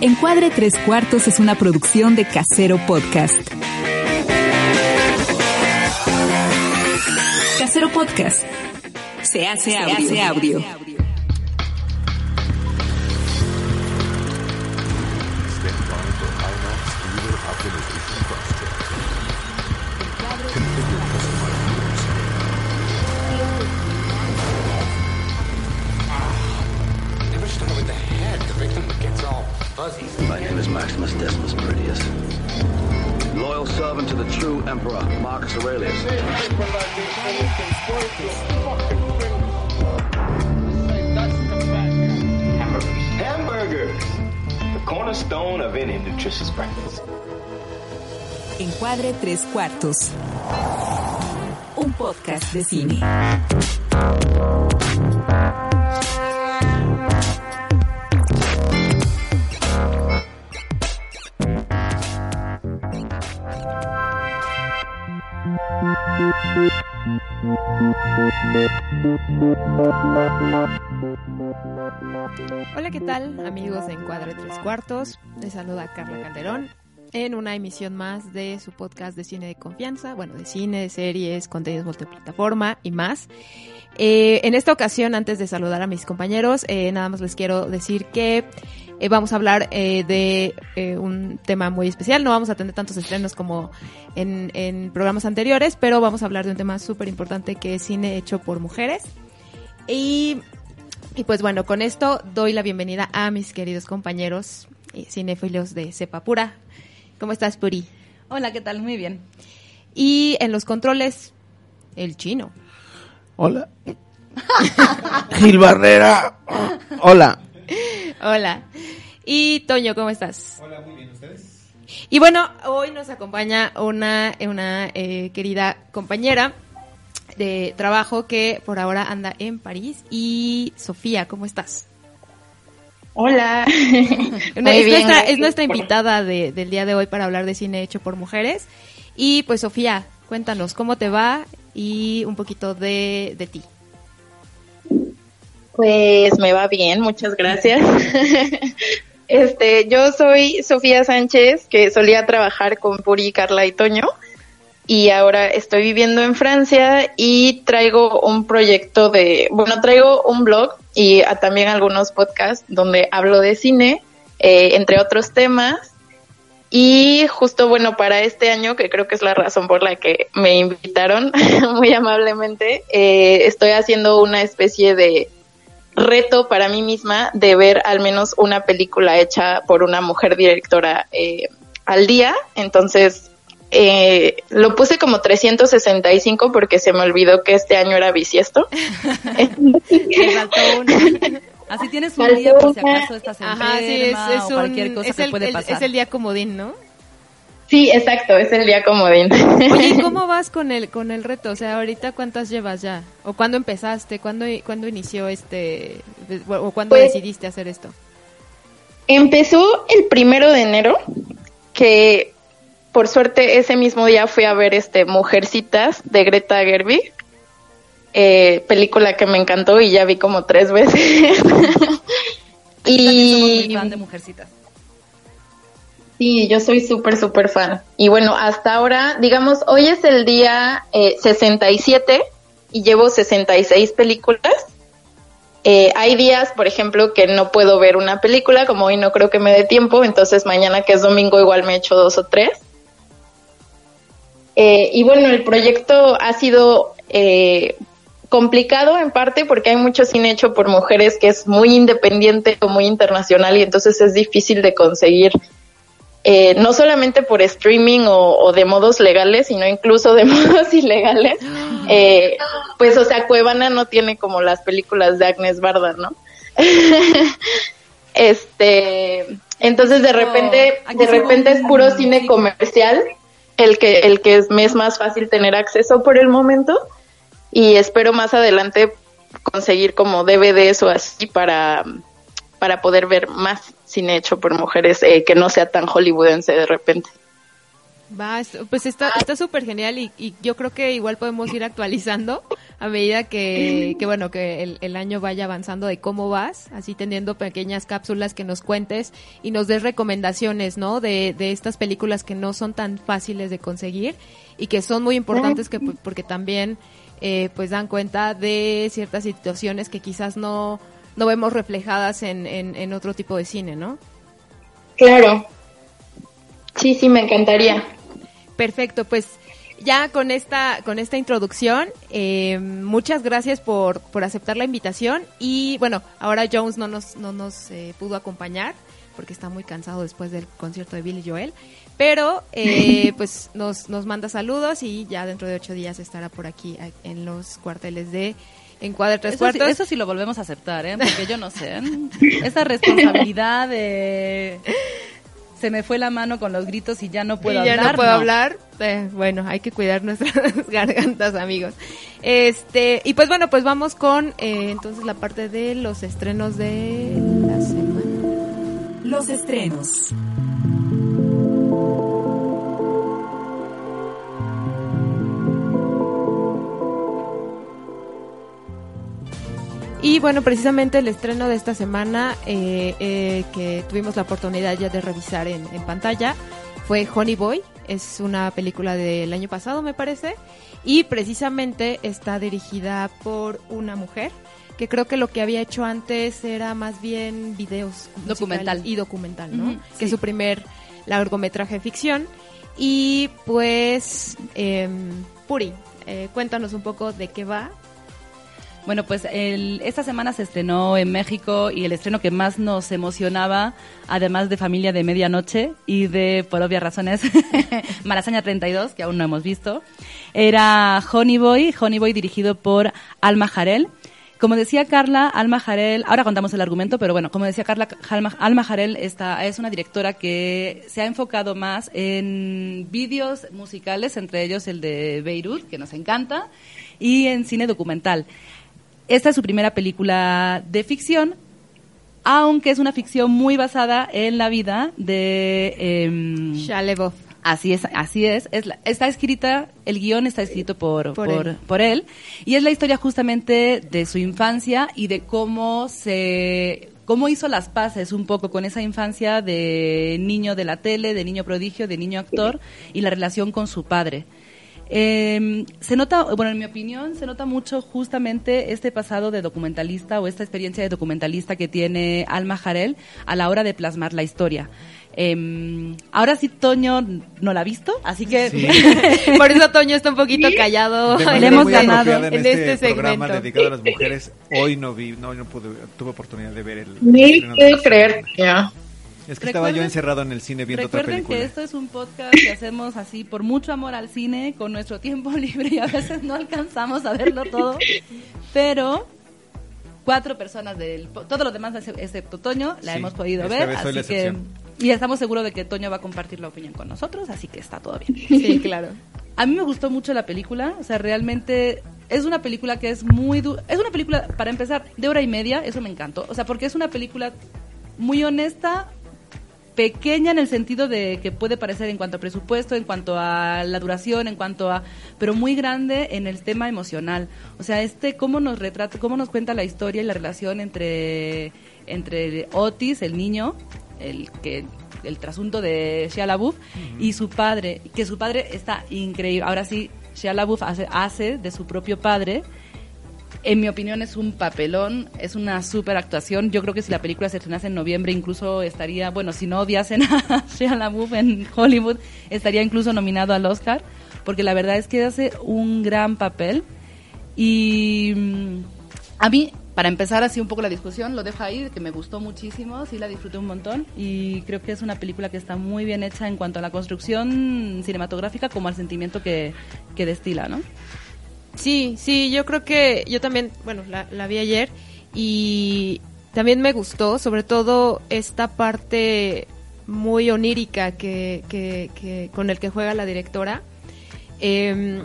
Encuadre Tres Cuartos es una producción de Casero Podcast. Casero Podcast. Se hace, audio. audio. Tres Cuartos. Un podcast de cine. Hola, ¿qué tal amigos de Encuadre Tres Cuartos? Les saluda Carla Calderón en una emisión más de su podcast de cine de confianza, bueno, de cine, de series, contenidos multiplataforma y más. Eh, en esta ocasión, antes de saludar a mis compañeros, eh, nada más les quiero decir que eh, vamos a hablar de un tema muy especial. No vamos a tener tantos estrenos como en, en programas anteriores, pero vamos a hablar de un tema súper importante que es cine hecho por mujeres. Y, y pues bueno, con esto doy la bienvenida a mis queridos compañeros cinéfilos de Cepa Pura. ¿Cómo estás, Puri? Hola, ¿qué tal? Muy bien. Y en los controles, el chino. Hola. Gil Barrera. Hola. Hola. Y Toño, ¿cómo estás? Hola, muy bien, ¿ustedes? Y bueno, hoy nos acompaña una, una eh, querida compañera de trabajo que por ahora anda en París. Y Sofía, ¿cómo estás? Hola. Es, nuestra, es nuestra invitada de- del día de hoy para hablar de cine hecho por mujeres. Y pues Sofía, cuéntanos cómo te va y un poquito de, de ti. Pues me va bien, muchas gracias. Este, yo soy Sofía Sánchez, que solía trabajar con Puri, Carla y Toño, y ahora estoy viviendo en Francia y traigo un proyecto de, bueno, traigo un blog y ah, también algunos podcasts donde hablo de cine, eh, entre otros temas. Y justo, bueno, para este año, que creo que es la razón por la que me invitaron muy amablemente, eh, estoy haciendo una especie de reto para mí misma de ver al menos una película hecha por una mujer directora eh, al día. Entonces, eh, lo puse como 365 porque se me olvidó que este año era bisiesto. Así tienes un día por si acaso estás enferma Ajá, sí, es, es o un- cualquier cosa es que el, puede el- pasar. es el día comodín, ¿no? sí, exacto, es el día comodín. Oye, ¿y cómo vas con el con el reto? O sea, ahorita cuántas llevas ya? ¿O cuándo empezaste? ¿Cuándo, cuándo inició este o cuándo Pues- decidiste hacer esto? Empezó el primero de enero, que por suerte ese mismo día fui a ver este Mujercitas de Greta Gerwig, eh, película que me encantó y ya vi como tres veces. Y muy fan de Mujercitas. sí, yo soy súper, súper fan. Y bueno, hasta ahora, digamos, hoy es el día eh, 67 y llevo 66 películas. Eh, hay días, por ejemplo, que no puedo ver una película, como hoy no creo que me dé tiempo, entonces mañana que es domingo igual me echo dos o tres. Eh, y bueno, el proyecto ha sido eh, complicado en parte porque hay mucho cine hecho por mujeres que es muy independiente o muy internacional y entonces es difícil de conseguir eh, no solamente por streaming o, o de modos legales, sino incluso de modos ilegales. Eh, pues, o sea, Cuevana no tiene como las películas de Agnes Barda, ¿no? este, entonces de repente, de repente es puro cine comercial, el que, el que me es más fácil tener acceso por el momento, y espero más adelante conseguir como DVDs o así para, para poder ver más cine hecho por mujeres eh, que no sea tan hollywoodense de repente. Va, es- pues está está súper genial y, y yo creo que igual podemos ir actualizando a medida que, que bueno, que el, el año vaya avanzando de cómo vas, así teniendo pequeñas cápsulas que nos cuentes y nos des recomendaciones, ¿no? De, de estas películas que no son tan fáciles de conseguir y que son muy importantes que, porque también eh, pues dan cuenta de ciertas situaciones que quizás no, no vemos reflejadas en, en, en otro tipo de cine, ¿no? Claro. Sí, sí, me encantaría. Perfecto, pues ya con esta con esta introducción, eh, muchas gracias por, por aceptar la invitación y bueno, ahora Jones no nos no nos eh, pudo acompañar porque está muy cansado después del concierto de Billy Joel, pero eh, pues nos nos manda saludos y ya dentro de ocho días estará por aquí en los cuarteles de Encuadre Tres Eso sí, Cuartos. eso sí lo volvemos a aceptar, ¿eh? Porque yo no sé. ¿eh? Esa responsabilidad de... Se me fue la mano con los gritos y ya no puedo y ya hablar. no puedo hablar. Eh, bueno, hay que cuidar nuestras gargantas, amigos. Este, y pues bueno, pues vamos con eh, entonces la parte de los estrenos de la semana. Los estrenos. Y bueno, precisamente el estreno de esta semana eh, eh, que tuvimos la oportunidad ya de revisar en, en pantalla fue Honey Boy. Es una película del año pasado, me parece. Y precisamente está dirigida por una mujer que creo que lo que había hecho antes era más bien videos Documental. y documental, ¿no? Que es su primer largometraje de ficción. Y pues, em, Puri, eh, cuéntanos un poco de qué va Bueno, pues el- esta semana se estrenó en México y el estreno que más nos emocionaba, además de Familia de Medianoche y de, por obvias razones, Malasaña 32, que aún no hemos visto, era Honey Boy, Honey Boy dirigido por Alma Jarel. Como decía Carla, Alma Jarel, ahora contamos el argumento, pero bueno, como decía Carla, Alma, Alma Jarel está, es una directora que se ha enfocado más en vídeos musicales, entre ellos el de Beirut, que nos encanta, y en cine documental. Esta es su primera película de ficción, aunque es una ficción muy basada en la vida de... LaBeouf. Así es, así es. es la- está escrita, el guion está escrito por, Por por, él. por él. Y es la historia justamente de su infancia y de cómo se cómo hizo las paces un poco con esa infancia de niño de la tele, de niño prodigio, de niño actor y la relación con su padre. Eh, se nota, bueno, en mi opinión, se nota mucho justamente este pasado de documentalista o esta experiencia de documentalista que tiene Alma Jarel a la hora de plasmar la historia. Eh, ahora sí, Toño no la ha visto, así que Por eso Toño está un poquito callado De Le hemos ganado en en este este, programa segmento. dedicado a las mujeres. Hoy no vi, no, no pude, tuve oportunidad de ver el. Ni puedo creer. Ya. Es que estaba yo Recuerden- encerrado en el cine viendo otra Recuerden película. que esto es un podcast que hacemos así por mucho amor al cine, con nuestro tiempo libre y a veces no alcanzamos a verlo todo, pero cuatro personas del todos los demás ex- excepto Toño la Sí, hemos podido esta ver, así que y estamos seguros de que Toño va a compartir la opinión con nosotros, así que está todo bien. Sí, claro. A mí me gustó mucho la película, o sea, realmente es una película que es muy... du- Es una película, para empezar, de hora y media, eso me encantó, o sea, porque es una película muy honesta, pequeña en el sentido de que puede parecer en cuanto a presupuesto, en cuanto a la duración, en cuanto a... pero muy grande en el tema emocional. O sea, este, cómo nos retrata, cómo nos cuenta la historia y la relación entre, entre Otis, el niño, el que el trasunto de Shia LaBeouf y su padre, que su padre está increíble. Ahora sí, Shia LaBeouf hace, hace de su propio padre. En mi opinión es un papelón, es una super actuación. Yo creo que si la película se estrenase en noviembre incluso estaría, bueno, si no odiasen a Shia LaBeouf en Hollywood, estaría incluso nominado al Oscar, porque la verdad es que hace un gran papel. Y mm, a mí, para empezar así un poco la discusión, lo dejo ahí, que me gustó muchísimo, sí la disfruté un montón y creo que es una película que está muy bien hecha en cuanto a la construcción cinematográfica como al sentimiento que, que destila, ¿no? Sí, sí, yo creo que yo también, bueno, la, la vi ayer y también me gustó, sobre todo esta parte muy onírica que, que, que- con el que juega la directora. em,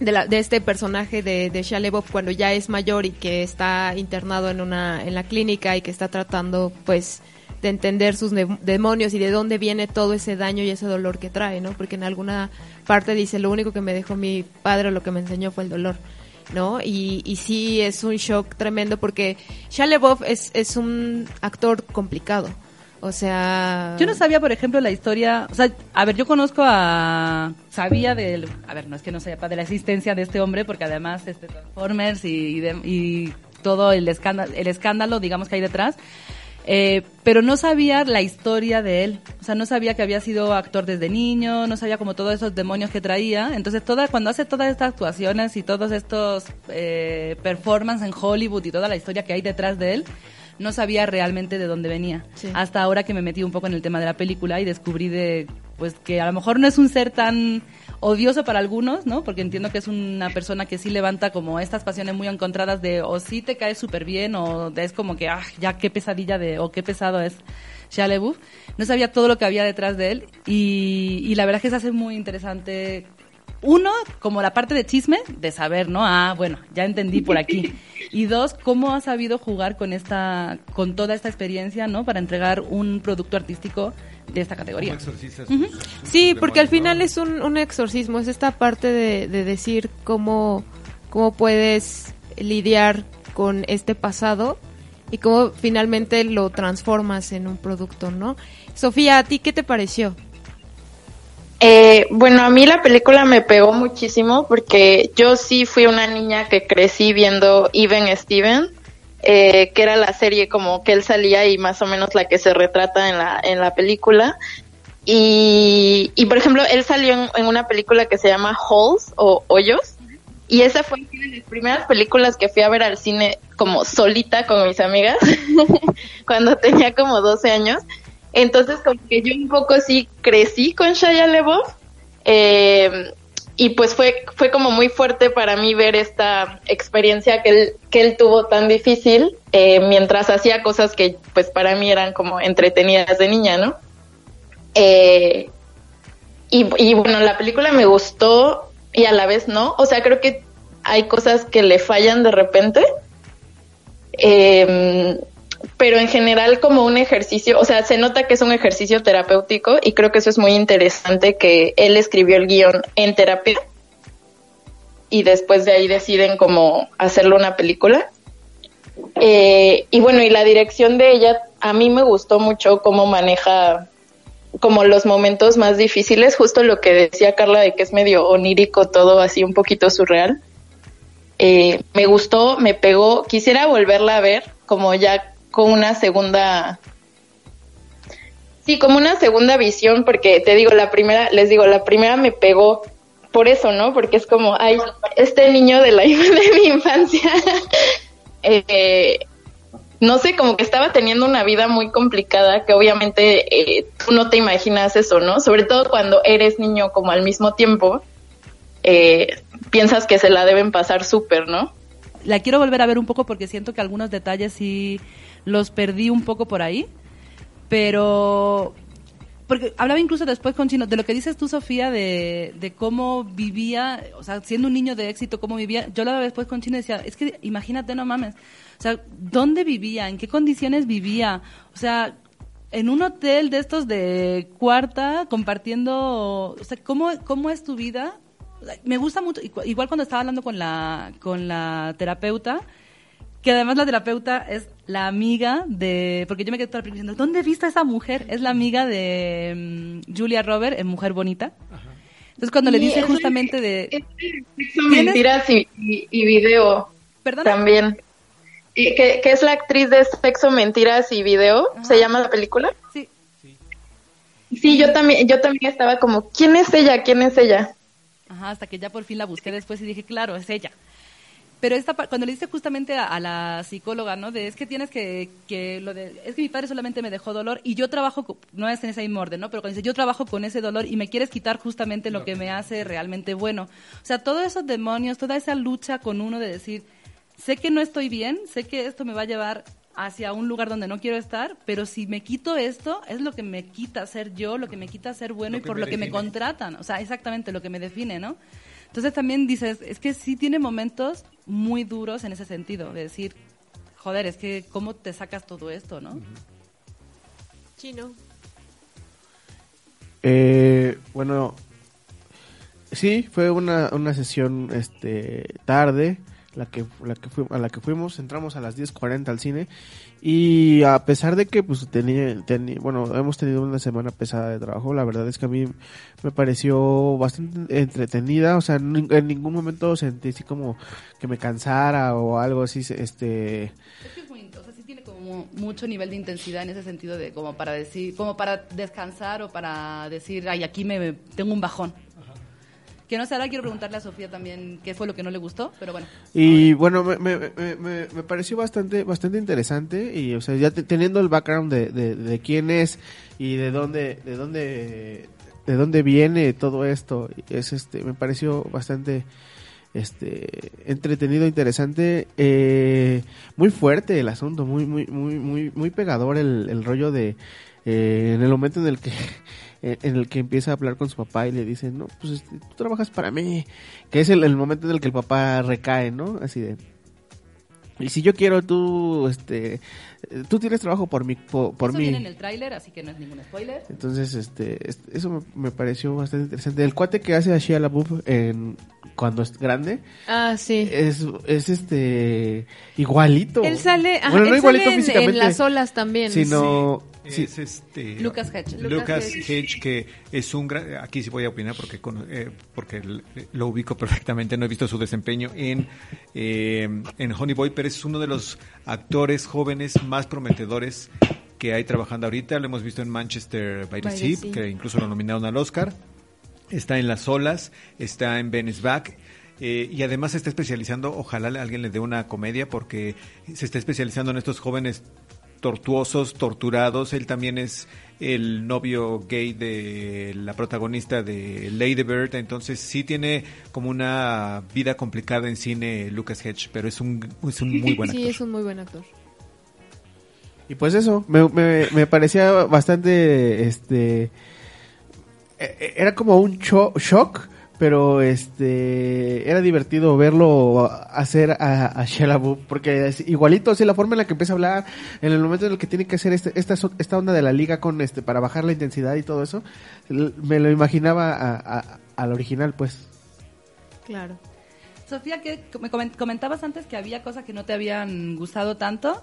de, la- de este personaje de, de cuando ya es mayor y que está internado en una en la clínica y que está tratando pues de entender sus de- demonios y de dónde viene todo ese daño y ese dolor que trae, ¿no? Porque en alguna parte dice, lo único que me dejó mi padre, lo que me enseñó fue el dolor. ¿no? Y, y sí es un shock tremendo porque Shia LaBeouf es, es un actor complicado. O sea... Yo no sabía, por ejemplo, la historia. O sea, a ver, yo conozco a. Sabía del. A ver, no es que no sepa de la existencia de este hombre, porque además, este Transformers y, y, de- y todo el escándalo, el escándalo, digamos, que hay detrás. Eh, pero no sabía la historia de él. O sea, no sabía que había sido actor desde niño, no sabía como todos esos demonios que traía. Entonces, toda, cuando hace todas estas actuaciones y todos estos eh, performances en Hollywood y toda la historia que hay detrás de él, no sabía realmente de dónde venía. Sí. Hasta ahora que me metí un poco en el tema de la película y descubrí de, pues, que a lo mejor no es un ser tan odioso para algunos, ¿no? Porque entiendo que es una persona que sí levanta como estas pasiones muy encontradas de o sí te cae súper bien o es como que, ah, ya qué pesadilla de, o qué pesado es Shia. No sabía todo lo que había detrás de él y, y la verdad es que se hace muy interesante uno, como la parte de chisme, de saber, ¿no? Ah, bueno, ya entendí por aquí. Y dos, cómo ha sabido jugar con esta, con toda esta experiencia, ¿no? Para entregar un producto artístico de esta categoría. ¿Cómo exorcizas Ujú. sus- sus Sí, porque al final no? es un, un exorcismo, es esta parte de, de decir cómo, cómo puedes lidiar con este pasado y cómo finalmente lo transformas en un producto, ¿no? Sofía, ¿a ti qué te pareció? Eh, bueno, a mí la película me pegó muchísimo porque yo sí fui una niña que crecí viendo Even Steven, eh, que era la serie como que él salía y más o menos la que se retrata en la, en la película. Y, y por ejemplo, él salió en, en una película que se llama Holes o Hoyos. Y esa fue una de las primeras películas que fui a ver al cine como solita con mis amigas, cuando tenía como 12 años. Entonces, como que yo un poco sí crecí con Shia LaBeouf. eh, y pues fue, fue como muy fuerte para mí ver esta experiencia que él, que él tuvo tan difícil eh, mientras hacía cosas que pues para mí eran como entretenidas de niña, ¿no? Eh, y, y bueno, la película me gustó y a la vez no. O sea, creo que hay cosas que le fallan de repente. Eh, pero en general como un ejercicio, o sea, se nota que es un ejercicio terapéutico y creo que eso es muy interesante que él escribió el guion en terapia y después de ahí deciden como hacerlo una película. Eh, y bueno, y la dirección de ella, a mí me gustó mucho cómo maneja como los momentos más difíciles, justo lo que decía Carla de que es medio onírico todo, así un poquito surreal. Eh, me gustó, me pegó, quisiera volverla a ver como ya con una segunda, sí, como una segunda visión, porque te digo, la primera, les digo, la primera me pegó por eso, ¿no? Porque es como, ay, este niño de la de mi infancia, eh, no sé, como que estaba teniendo una vida muy complicada, que obviamente eh, tú no te imaginas eso, ¿no? Sobre todo cuando eres niño como al mismo tiempo, eh, piensas que se la deben pasar súper, ¿no? La quiero volver a ver un poco porque siento que algunos detalles sí los perdí un poco por ahí, pero porque hablaba incluso después con Chino de lo que dices tú, Sofía, de, de cómo vivía, o sea, siendo un niño de éxito, cómo vivía. Yo hablaba después con Chino y decía, es que imagínate, no mames, o sea, ¿dónde vivía? ¿En qué condiciones vivía? O sea, en un hotel de estos de cuarta, compartiendo, o sea, ¿cómo, cómo es tu vida? Me gusta mucho, igual cuando estaba hablando con la, con la terapeuta, que además la terapeuta es la amiga de, porque yo me quedé toda la película diciendo, ¿dónde viste a esa mujer? Es la amiga de mm, Julia Robert en Mujer Bonita. Entonces cuando le dice es justamente de, Sexo, ¿Tienes? mentiras y, y- y video perdona, también. Y que, que es la actriz de Sexo, Mentiras y Video, se llama la película. sí, Sí, yo también, yo también estaba como, ¿quién es ella? ¿Quién es ella? Ajá, hasta que ya por fin la busqué después y dije, claro, es ella. Pero esta, cuando le dice justamente a, a la psicóloga, ¿no? De es que tienes que, que lo de, es que mi padre solamente me dejó dolor y yo trabajo, no es en ese mismo orden, ¿no? Pero cuando dice, yo trabajo con ese dolor y me quieres quitar justamente lo que me hace realmente bueno. O sea, todos esos demonios, toda esa lucha con uno de decir, sé que no estoy bien, sé que esto me va a llevar hacia un lugar donde no quiero estar, pero si me quito esto, es lo que me quita ser yo, lo que me quita ser bueno Lo y por lo que me contratan. O sea, exactamente lo que me define, ¿no? Entonces también dices, es que sí tiene momentos muy duros en ese sentido, de decir, joder, es que cómo te sacas todo esto, ¿no? Chino. Eh, bueno, sí, fue una, una sesión este tarde la que, la que a la que fuimos, entramos a las 10.40 al cine y a pesar de que pues tenía, teni- bueno, hemos tenido una semana pesada de trabajo, la verdad es que a mí me pareció bastante entretenida, o sea, en, ningún momento sentí así como que me cansara o algo así, este... Tiene como mucho nivel de intensidad en ese sentido de como para decir, como para descansar o para decir, ay, aquí me tengo un bajón. Que no sé, ahora quiero preguntarle a Sofía también qué fue lo que no le gustó, pero bueno. Y bueno, me, me, me, me- pareció bastante bastante interesante y o sea, ya te- teniendo el background de, de, de quién es y de dónde de dónde de dónde viene todo esto, es este me pareció bastante este entretenido, interesante, eh, muy fuerte el asunto, muy muy muy muy muy pegador el, el rollo de eh, en el momento en el que en en el que empieza a hablar con su papá y le dice, no, pues este, tú trabajas para mí, que es el, el momento en el que el papá recae, ¿no? Así de, y si yo quiero, tú, este, eh, tú tienes trabajo por mí, por, por Eso mí. viene en el tráiler, así que no es ningún spoiler. Entonces, este, es- eso me, me pareció bastante interesante. El cuate que hace a Shia LaBeouf en cuando es grande Ah, sí. es, es este igualito. Él sale, ajá, bueno, no él igualito sale en- físicamente, en las olas también. sino sí, Es este Lucas Hedge. Lucas Lucas Hedge, que es un gran, aquí sí voy a opinar porque cono- eh, porque lo ubico perfectamente, no he visto su desempeño en eh, en Honey Boy, pero es uno de los actores jóvenes más prometedores que hay trabajando ahorita. Lo hemos visto en Manchester by the, By the Sea, que incluso lo nominaron al Oscar. Está en Las Olas, está en Ben is Back. eh, y además se está especializando, ojalá alguien le dé una comedia porque se está especializando en estos jóvenes tortuosos, torturados. Él también es el novio gay de la protagonista de Lady Bird, entonces sí tiene como una vida complicada en cine Lucas Hedge, pero es un, es un muy buen actor. Sí, es un muy buen actor. Y pues eso, me, me, me parecía bastante, este, e- e- era como un cho- shock, pero este, era divertido verlo hacer a, a Shia LaBeouf, porque es igualito, así la forma en la que empieza a hablar, en el momento en el que tiene que hacer este, esta, so- esta onda de la liga con este, para bajar la intensidad y todo eso, me lo imaginaba a- a- al original, pues. Claro. Sofía, que me comen- comentabas antes que había cosas que no te habían gustado tanto.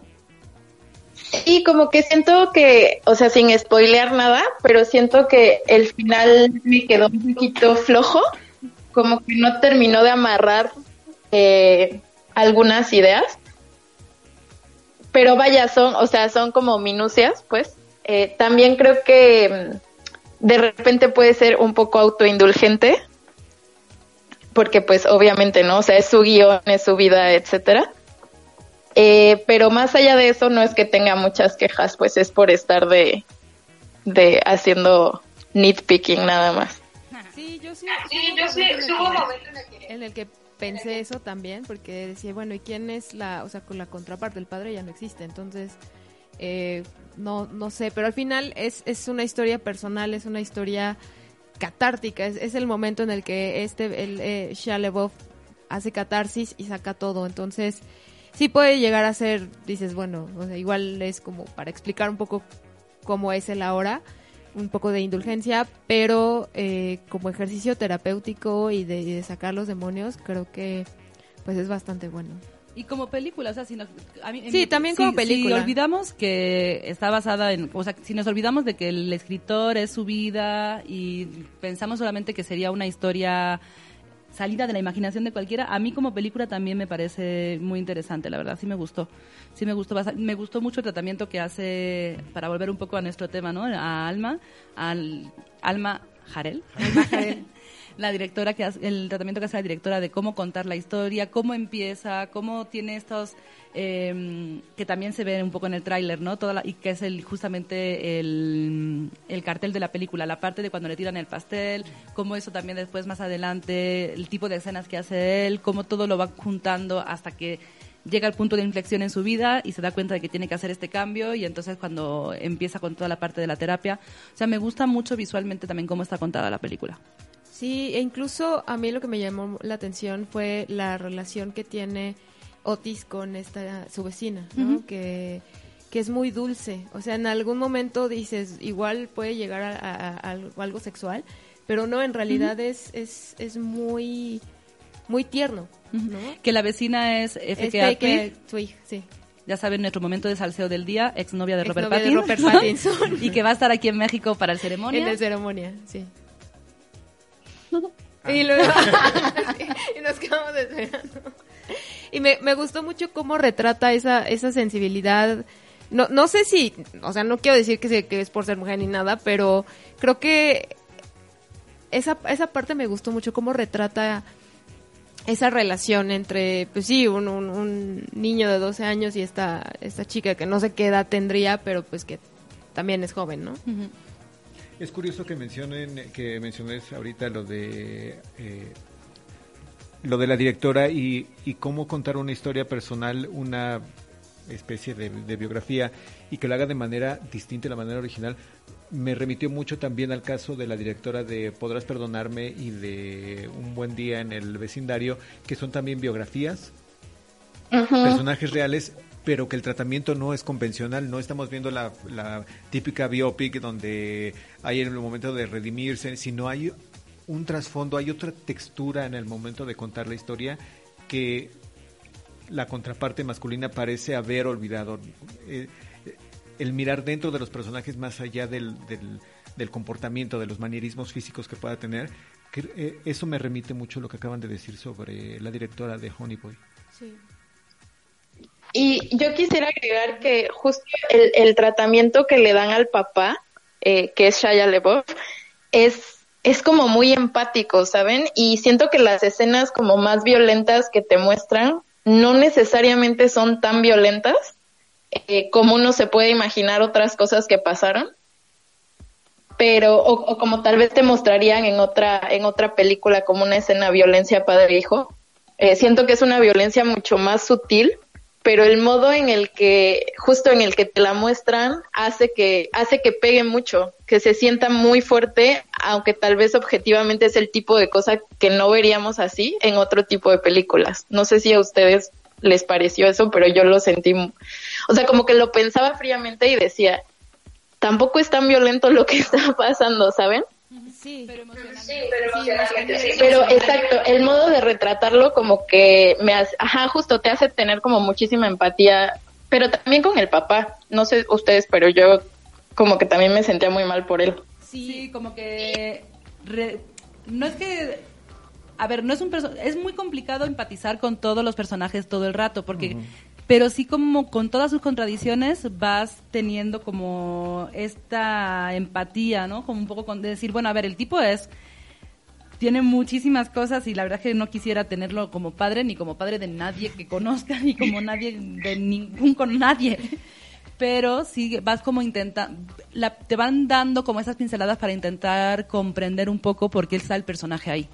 Y como que siento que, o sea, sin spoilear nada, pero siento que el final me quedó un poquito flojo, como que no terminó de amarrar eh, algunas ideas. Pero vaya, son, o sea, son como minucias, pues. Eh, también creo que mm, de repente puede ser un poco autoindulgente, porque pues obviamente, ¿no? O sea, es su guion, es su vida, etcétera. Eh, pero más allá de eso, no es que tenga muchas quejas, pues es por estar de, de haciendo nitpicking nada más. Sí, yo sí. Sí, hubo yo sí, momento en el hubo que- momento en el que... en el que pensé eso también, porque decía, bueno, ¿y quién es la, o sea, con la contraparte? El padre ya no existe, entonces, eh, no, no sé, pero al final es, es una historia personal, es una historia catártica, es, es el momento en el que este, el eh, Shia LaBeouf hace catarsis y saca todo, entonces, sí puede llegar a ser, dices, bueno, o sea, igual es como para explicar un poco cómo es el ahora, un poco de indulgencia, pero eh, como ejercicio terapéutico y de, y de sacar los demonios, creo que pues es bastante bueno. Y como película, o sea, si nos, a mí- Sí, mi- también si- como película. Si olvidamos que está basada en, o sea, si nos olvidamos de que el escritor es su vida y pensamos solamente que sería una historia salida de la imaginación de cualquiera, a mí como película también me parece muy interesante, la verdad, sí me gustó. Sí me gustó, me gustó mucho el tratamiento que hace, para volver un poco a nuestro tema, ¿no? A Alma, al Alma Jarel. la directora que hace, el tratamiento que hace la directora de cómo contar la historia, cómo empieza, cómo tiene estos eh, que también se ve un poco en el tráiler, ¿no? Toda la- y que es el justamente el, el cartel de la película, la parte de cuando le tiran el pastel, cómo eso también después más adelante, el tipo de escenas que hace él, cómo todo lo va juntando hasta que llega al punto de inflexión en su vida y se da cuenta de que tiene que hacer este cambio y entonces cuando empieza con toda la parte de la terapia, o sea, me gusta mucho visualmente también cómo está contada la película. Sí, e incluso a mí lo que me llamó la atención fue la relación que tiene Otis con esta su vecina, ¿no? Que, que es muy dulce. O sea, en algún momento dices, igual puede llegar a, a- a algo, sexual, pero no, en realidad es, es, es muy, muy tierno. ¿no? Que la vecina es Es F.K. que- que Atwood, Twig, sí. ya saben, nuestro momento de salseo del día, exnovia de Robert Exnovia de. Robert Pattinson. y que va a estar aquí en México para el ceremonia. En la ceremonia, sí. Y luego y nos quedamos esperando. Y me, me gustó mucho cómo retrata esa, esa sensibilidad. No, no sé si, o sea, no quiero decir que, se- que es por ser mujer ni nada, pero creo que esa, esa parte me gustó mucho, cómo retrata esa relación entre, pues sí, un, un, un niño de 12 años y esta, esta chica que no sé qué edad tendría, pero pues que también es joven, ¿no? Es curioso que mencionen, que menciones ahorita lo de eh, lo de la directora y, y cómo contar una historia personal, una especie de, de biografía y que lo haga de manera distinta, de la manera original. Me remitió mucho también al caso de la directora de Podrás Perdonarme y de Un Buen Día en el Vecindario, que son también biografías personajes reales, pero que el tratamiento no es convencional. No estamos viendo la, la típica biopic donde hay en el momento de redimirse, sino hay un trasfondo, hay otra textura en el momento de contar la historia que la contraparte masculina parece haber olvidado. Eh, el mirar dentro de los personajes más allá del, del, del comportamiento, de los manierismos físicos que pueda tener, que, eh, eso me remite mucho a lo que acaban de decir sobre la directora de Honey Boy. Sí. Y yo quisiera agregar que justo el, el tratamiento que le dan al papá, eh, que es Shia LaBeouf, es, es como muy empático, ¿saben? Y siento que las escenas como más violentas que te muestran no necesariamente son tan violentas eh, como uno se puede imaginar otras cosas que pasaron. Pero, o, como tal vez te mostrarían en otra, en otra película como una escena violencia padre-hijo. Eh, siento que es una violencia mucho más sutil, pero el modo en el que, justo en el que te la muestran, hace que, hace que pegue mucho, que se sienta muy fuerte, aunque tal vez objetivamente es el tipo de cosa que no veríamos así en otro tipo de películas. No sé si a ustedes les pareció eso, pero yo lo sentí, o sea, como que lo pensaba fríamente y decía, tampoco es tan violento lo que está pasando, ¿saben? Sí. Pero exacto, el modo de retratarlo como que me hace, ajá, justo te hace tener como muchísima empatía, pero también con el papá. No sé ustedes, pero yo como que también me sentía muy mal por él. Sí, como que re- no es que a ver, no es un es muy complicado empatizar con todos los personajes todo el rato porque pero sí como con todas sus contradicciones vas teniendo como esta empatía, ¿no? Como un poco con de decir, bueno, a ver, el tipo es tiene muchísimas cosas y la verdad que no quisiera tenerlo como padre ni como padre de nadie que conozca ni como nadie de ningún con nadie pero sí vas como intenta la, te van dando como esas pinceladas para intentar comprender un poco por qué está el personaje ahí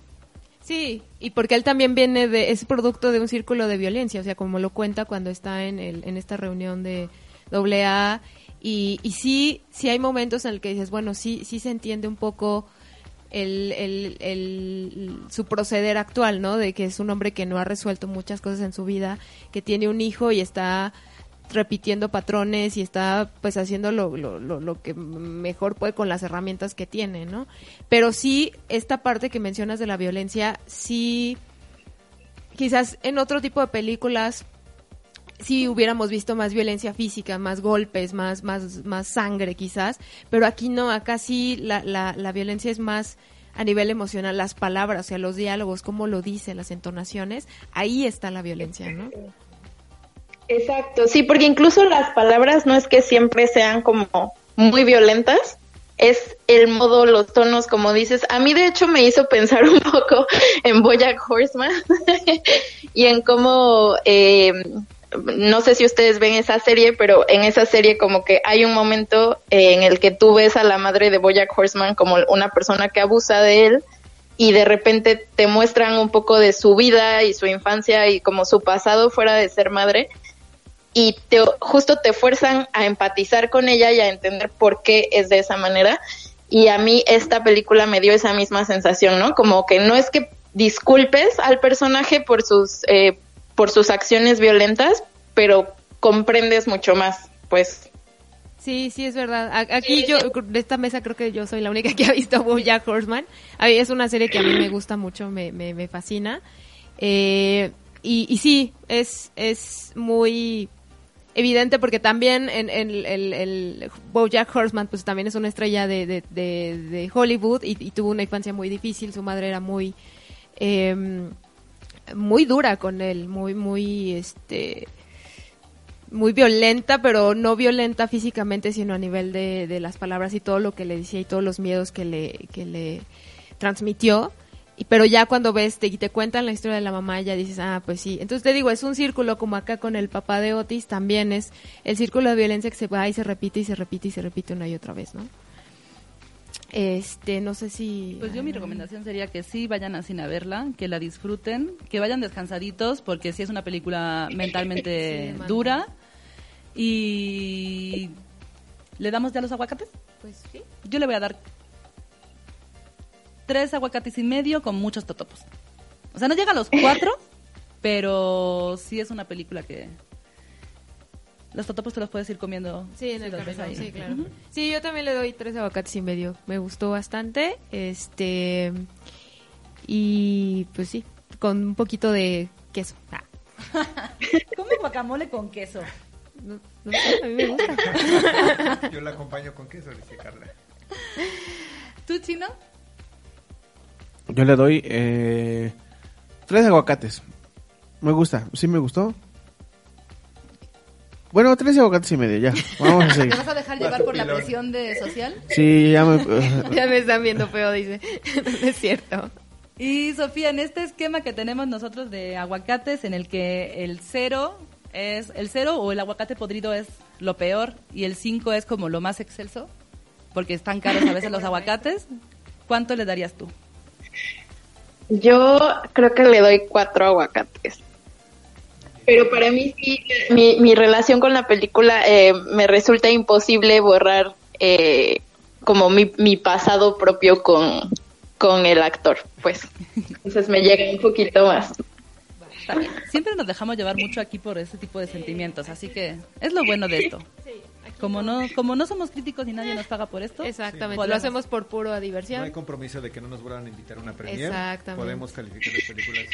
Sí, y porque él también viene de, es producto de un círculo de violencia, o sea, como lo cuenta cuando está en, el, en esta reunión de AA, y, y sí, sí hay momentos en el que dices, bueno, sí, sí se entiende un poco el, el, el- su proceder actual, ¿no? De que es un hombre que no ha resuelto muchas cosas en su vida, que tiene un hijo y está repitiendo patrones y está pues haciendo lo, lo, lo, lo que mejor puede con las herramientas que tiene, ¿no? Pero sí, esta parte que mencionas de la violencia, sí, quizás en otro tipo de películas sí hubiéramos visto más violencia física, más golpes, más, más, más sangre quizás, pero aquí no, acá sí la, la, la violencia es más a nivel emocional, las palabras, o sea, los diálogos, cómo lo dice, las entonaciones, ahí está la violencia, ¿no? Exacto, sí, porque incluso las palabras no es que siempre sean como muy violentas, es el modo, los tonos, como dices. A mí de hecho me hizo pensar un poco en Bojack Horseman y en cómo, eh, no sé si ustedes ven esa serie, pero en esa serie como que hay un momento eh, en el que tú ves a la madre de Bojack Horseman como una persona que abusa de él y de repente te muestran un poco de su vida y su infancia y como su pasado fuera de ser madre y te, justo te fuerzan a empatizar con ella y a entender por qué es de esa manera. Y a mí esta película me dio esa misma sensación, ¿no? Como que no es que disculpes al personaje por sus, eh, por sus acciones violentas, pero comprendes mucho más, pues, Sí, sí, es verdad. Aquí yo, de esta mesa creo que yo soy la única que ha visto BoJack Horseman. Es una serie que a mí me gusta mucho, me, me, me fascina. Eh, y, y sí, es, es muy evidente porque también en, en el, el Horseman pues también es una estrella de, de, de, Hollywood y, y tuvo una infancia muy difícil. Su madre era muy... em, muy dura con él, muy, muy, este, muy violenta, pero no violenta físicamente, sino a nivel de, de las palabras y todo lo que le decía y todos los miedos que le, que le transmitió. Pero ya cuando ves te, y te cuentan la historia de la mamá, ya dices, ah, pues sí. Entonces te digo, es un círculo como acá con el papá de Otis, también es el círculo de violencia que se va y se repite y se repite y se repite una y otra vez, ¿no? Este, no sé si... Pues yo mi recomendación sería que sí vayan a cine a verla, que la disfruten, que vayan descansaditos, porque sí es una película mentalmente dura. Y ¿le damos ya los aguacates? Pues sí. Yo le voy a dar tres aguacates y medio con muchos totopos. O sea, no llega a los cuatro, pero sí es una película que los totopos te los puedes ir comiendo. Sí, en si el camino, ahí. sí, claro. Sí, yo también le doy tres aguacates y medio. Me gustó bastante. Este. Y pues sí, con un poquito de queso. Ah, Come guacamole con queso. no, no sé, a mí me gusta. Yo la acompaño con queso, dice Carla. ¿Tú, Chino? Yo le doy eh, tres aguacates. Me gusta, sí me gustó. Bueno, tres aguacates y medio, ya. Vamos a seguir. ¿Te vas a dejar llevar por la presión de social? Sí, ya me... ya me están viendo feo, dice. no es cierto. Y Sofía, en este esquema que tenemos nosotros de aguacates, en el que el cero es el cero o el aguacate podrido es lo peor y el cinco es como lo más excelso, porque están caros a veces los aguacates, ¿cuánto le darías tú? Yo creo que le doy cuatro aguacates. Pero para mí sí, mi, mi relación con la película eh, me resulta imposible borrar eh, como mi, mi pasado propio con, con el actor, pues. Entonces me llega un poquito más. Está bien. Siempre nos dejamos llevar mucho aquí por ese tipo de sentimientos, así que es lo bueno de esto. Como no, como no somos críticos y nadie nos paga por esto, Exactamente. Lo podemos. hacemos por puro No hay diversión. compromiso de que no nos vuelvan a invitar a una premiere. Exactamente. Podemos calificar las películas.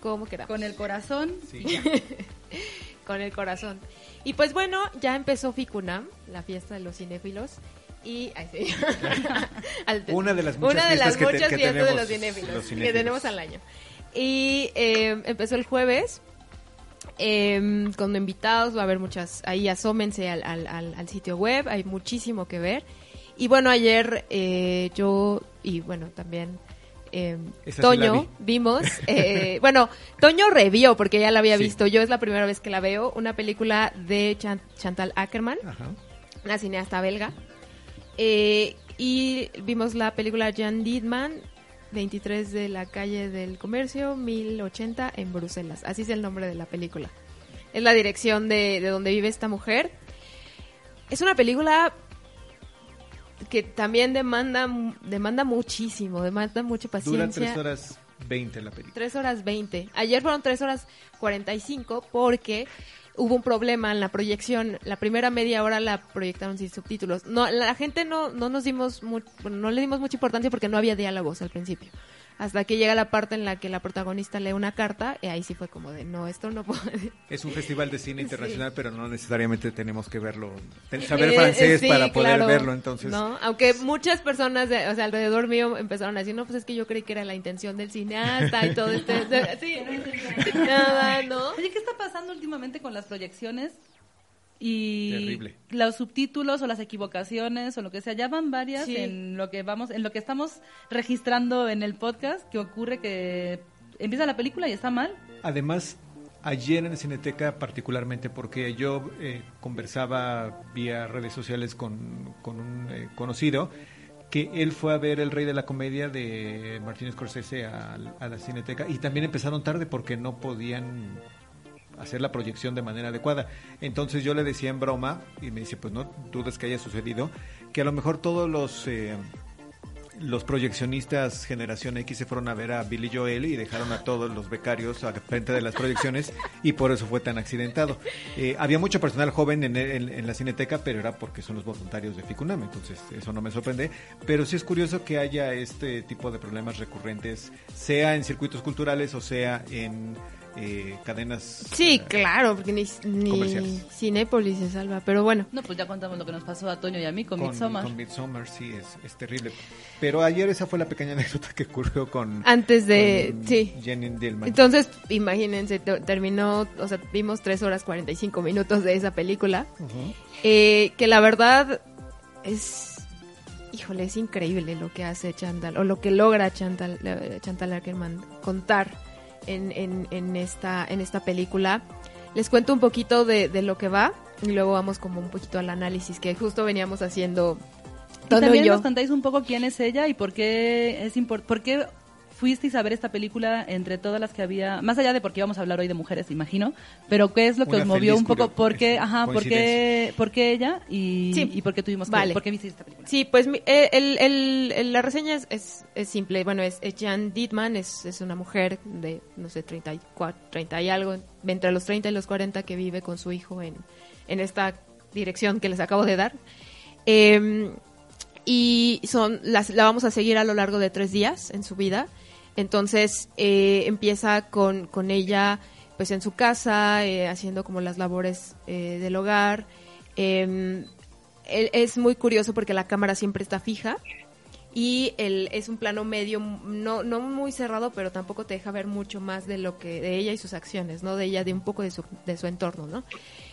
Como queramos. con el corazón. Sí. con el corazón. Y pues bueno, ya empezó Ficunam, la fiesta de los cinéfilos. Y ay, sí. Una de las muchas una de las fiestas que muchas que fiestas de tenemos los cinéfilos, los que tenemos al año. Y eh, empezó el jueves eh, con invitados, va a haber muchas, ahí asómense al, al, al- al sitio web, hay muchísimo que ver. Y bueno, ayer eh, yo y bueno, también eh, la Toño vi. vimos, eh, bueno, Toño revió porque ya la había Sí. visto, yo es la primera vez que la veo, una película de Chan- Chantal Ackerman, Ajá. una cineasta belga. Eh, y vimos la película Jan Dietman, 23 de la calle del comercio, 1080 en Bruselas. Así es el nombre de la película. Es la dirección de, de donde vive esta mujer. Es una película que también demanda, demanda muchísimo, demanda mucha paciencia. Dura 3 horas 20 la película. 3 horas 20. Ayer fueron 3 horas 45 porque hubo un problema en la proyección. La primera media hora la proyectaron sin subtítulos. No, la gente no, no nos dimos, mu- no le dimos mucha importancia porque no había diálogos al principio. Hasta que llega la parte en la que la protagonista lee una carta y ahí sí fue como de, no, esto no puede. Es un festival de cine internacional, pero no necesariamente tenemos que verlo, te- saber Eh, francés sí, para poder claro. verlo, entonces. No, aunque muchas personas, de- o sea, alrededor mío empezaron a decir, no, pues es que yo creí que era la intención del cineasta y todo este... sí, nada, ¿no? Oye, ¿qué está pasando últimamente con las proyecciones? Y Terrible. los subtítulos o las equivocaciones o lo que sea, ya van varias Sí. en lo que vamos, en lo que estamos registrando en el podcast, que ocurre que empieza la película y está mal. Además, ayer en Cineteca particularmente, porque yo eh, conversaba vía redes sociales con, con un eh, conocido, que él fue a ver El Rey de la Comedia de Martín Scorsese a, a la Cineteca y también empezaron tarde porque no podían hacer la proyección de manera adecuada. Entonces yo le decía en broma, y me dice, pues no dudes que haya sucedido, que a lo mejor todos los... eh, los proyeccionistas Generación X se fueron a ver a Billy Joel y dejaron a todos los becarios a frente de las proyecciones y por eso fue tan accidentado. Eh, había mucho personal joven en, en- en la cineteca, pero era porque son los voluntarios de Ficunam, entonces eso no me sorprende. Pero sí es curioso que haya este tipo de problemas recurrentes, sea en circuitos culturales o sea en eh, cadenas. Sí, eh, claro, porque ni, ni. Cinépolis se salva, pero bueno. No, pues ya contamos lo que nos pasó a Toño y a mí con, con, Midsommar. con Midsommar, sí, es, es terrible. Pero ayer esa fue la pequeña anécdota que ocurrió con, Antes de, con sí. Jenny Dillman. Entonces, imagínense, te- terminó, o sea, vimos 3 horas 45 minutos de esa película, eh, que la verdad es, híjole, es increíble lo que hace Chantal, o lo que logra Chantal, eh, Chantal Ackerman contar en, en, en esta, en esta película. Les cuento un poquito de, de lo que va y luego vamos como un poquito al análisis que justo veníamos haciendo Y también nos contáis un poco quién es ella y por qué es import por qué fuisteis a ver esta película entre todas las que había, más allá de porque íbamos a hablar hoy de mujeres, imagino, pero qué es lo que Una os movió un poco, por qué, ajá, por qué, coincidencia. por qué ella y, Sí. y por qué tuvimos que, Vale. por qué visteis esta película. Sí, pues eh, el, el- el- la reseña es, es, es simple. Bueno, es, es Jan Dietman, es, es una mujer de, no sé, 34, 30 y algo, entre los 30 y los 40 que vive con su hijo en, en esta dirección que les acabo de dar. Eh, y son las, la vamos a seguir a lo largo de tres días en su vida. Entonces eh, empieza con, con ella pues en su casa, eh, haciendo como las labores eh, del hogar. Eh, él- es muy curioso porque la cámara siempre está fija y el, es un plano medio, no, no muy cerrado, pero tampoco te deja ver mucho más de lo que de ella y sus acciones, ¿no? De ella, de un poco de su, de su entorno, ¿no?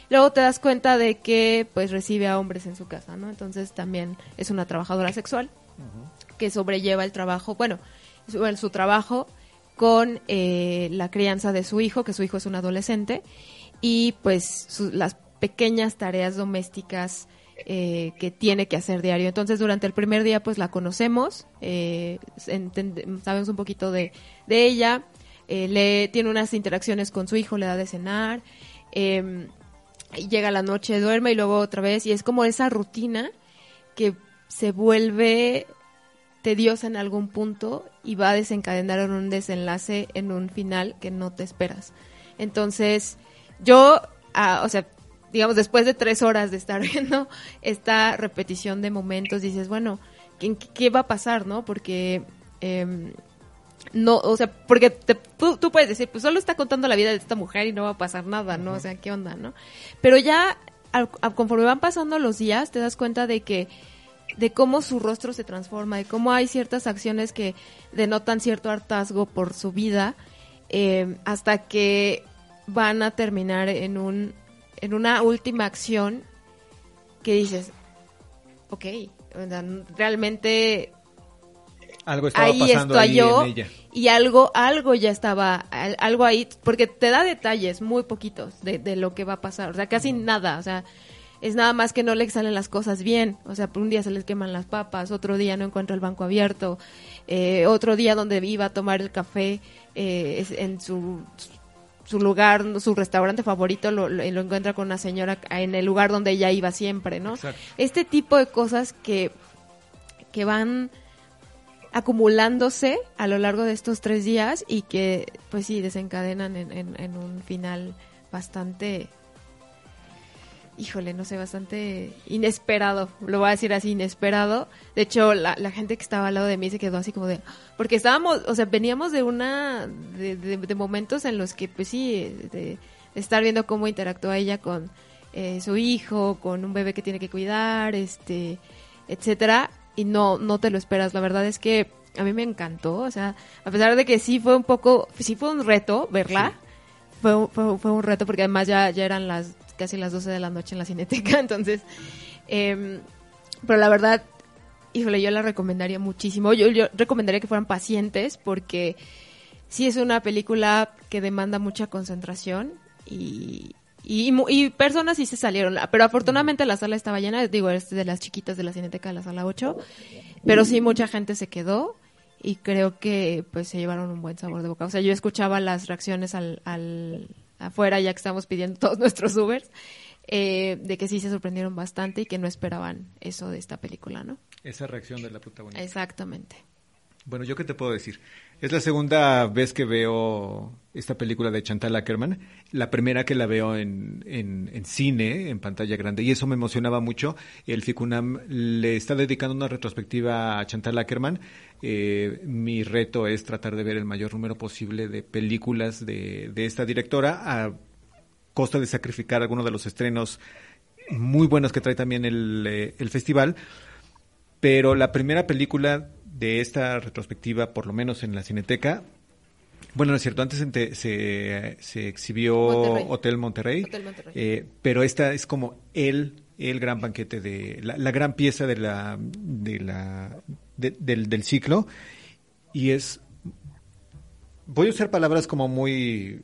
Luego te das cuenta de que pues recibe a hombres en su casa, ¿no? Entonces también es una trabajadora sexual que sobrelleva el trabajo, bueno, su, su trabajo con eh, la crianza de su hijo, que su hijo es un adolescente, y pues su- las pequeñas tareas domésticas eh, que tiene que hacer diario. Entonces durante el primer día pues la conocemos, eh, sabemos un poquito de, de ella, eh, le tiene unas interacciones con su hijo, le da de cenar, y llega la noche, duerme y luego otra vez, y es como esa rutina que se vuelve tediosa en algún punto y va a desencadenar en un desenlace en un final que no te esperas. Entonces, yo, ah, o sea, digamos, después de tres horas de estar viendo esta repetición de momentos, dices, bueno, ¿qué, qué va a pasar, no? Porque... em, no, o sea, porque te- tú, tú puedes decir, pues solo está contando la vida de esta mujer y no va a pasar nada, ¿no? O sea, ¿qué onda, no? Pero ya, al- conforme van pasando los días, te das cuenta de que, de cómo su rostro se transforma, de cómo hay ciertas acciones que denotan cierto hartazgo por su vida, eh, hasta que van a terminar en un, en una última acción que dices, ok, realmente Algo estaba ahí pasando ahí estalló en ella. y algo algo ya estaba al- algo ahí porque te da detalles muy poquitos de, de lo que va a pasar o sea casi nada o sea es nada más que no le salen las cosas bien o sea un día se les queman las papas otro día no encuentra el banco abierto eh, otro día donde iba a tomar el café eh, es en su su lugar, su restaurante favorito, lo, lo- lo encuentra con una señora en el lugar donde ella iba siempre, ¿no? Exacto. Este tipo de cosas que, que van acumulándose a lo largo de estos tres días y que, pues sí, desencadenan en, en- en un final bastante, híjole, no sé, bastante inesperado, lo voy a decir así, inesperado. De hecho, la, la gente que estaba al lado de mí se quedó así como de, porque estábamos, o sea, veníamos de una, de, de- de momentos en los que, pues sí, de, estar viendo cómo interactúa ella con eh, su hijo, con un bebé que tiene que cuidar, este, etcétera, y no, no te lo esperas. La verdad es que a mí me encantó, o sea, a pesar de que sí fue un poco, sí fue un reto verla, fue, un- fue, fue un reto porque además ya, ya eran las casi las 12 de la noche en la cineteca, entonces, em, pero la verdad, híjole, yo la recomendaría muchísimo, yo, yo recomendaría que fueran pacientes porque sí es una película que demanda mucha concentración y, y, y personas sí se salieron, pero afortunadamente la sala estaba llena, digo, es de las chiquitas de la cineteca de la sala 8, pero sí mucha gente se quedó y creo que pues se llevaron un buen sabor de boca. O sea, yo escuchaba las reacciones al, al afuera ya que estamos pidiendo todos nuestros Ubers, eh, de que sí se sorprendieron bastante y que no esperaban eso de esta película, ¿no? Esa reacción de la protagonista. Exactamente. Bueno, ¿yo qué te puedo decir? Es la segunda vez que veo esta película de Chantal Ackerman. La primera que la veo en, en, en cine, en pantalla grande, y eso me emocionaba mucho. El FICUNAM le está dedicando una retrospectiva a Chantal Ackerman. Eh, mi reto es tratar de ver el mayor número posible de películas de, de esta directora a costa de sacrificar algunos de los estrenos muy buenos que trae también el, eh, el festival. Pero la primera película de esta retrospectiva, por lo menos en la Cineteca, bueno, no es cierto, antes se, se exhibió Monterrey. Hotel Monterrey, Hotel Monterrey. eh, pero esta es como el, el gran banquete de la, la gran pieza de la, de la de- del, del ciclo y es voy a usar palabras como muy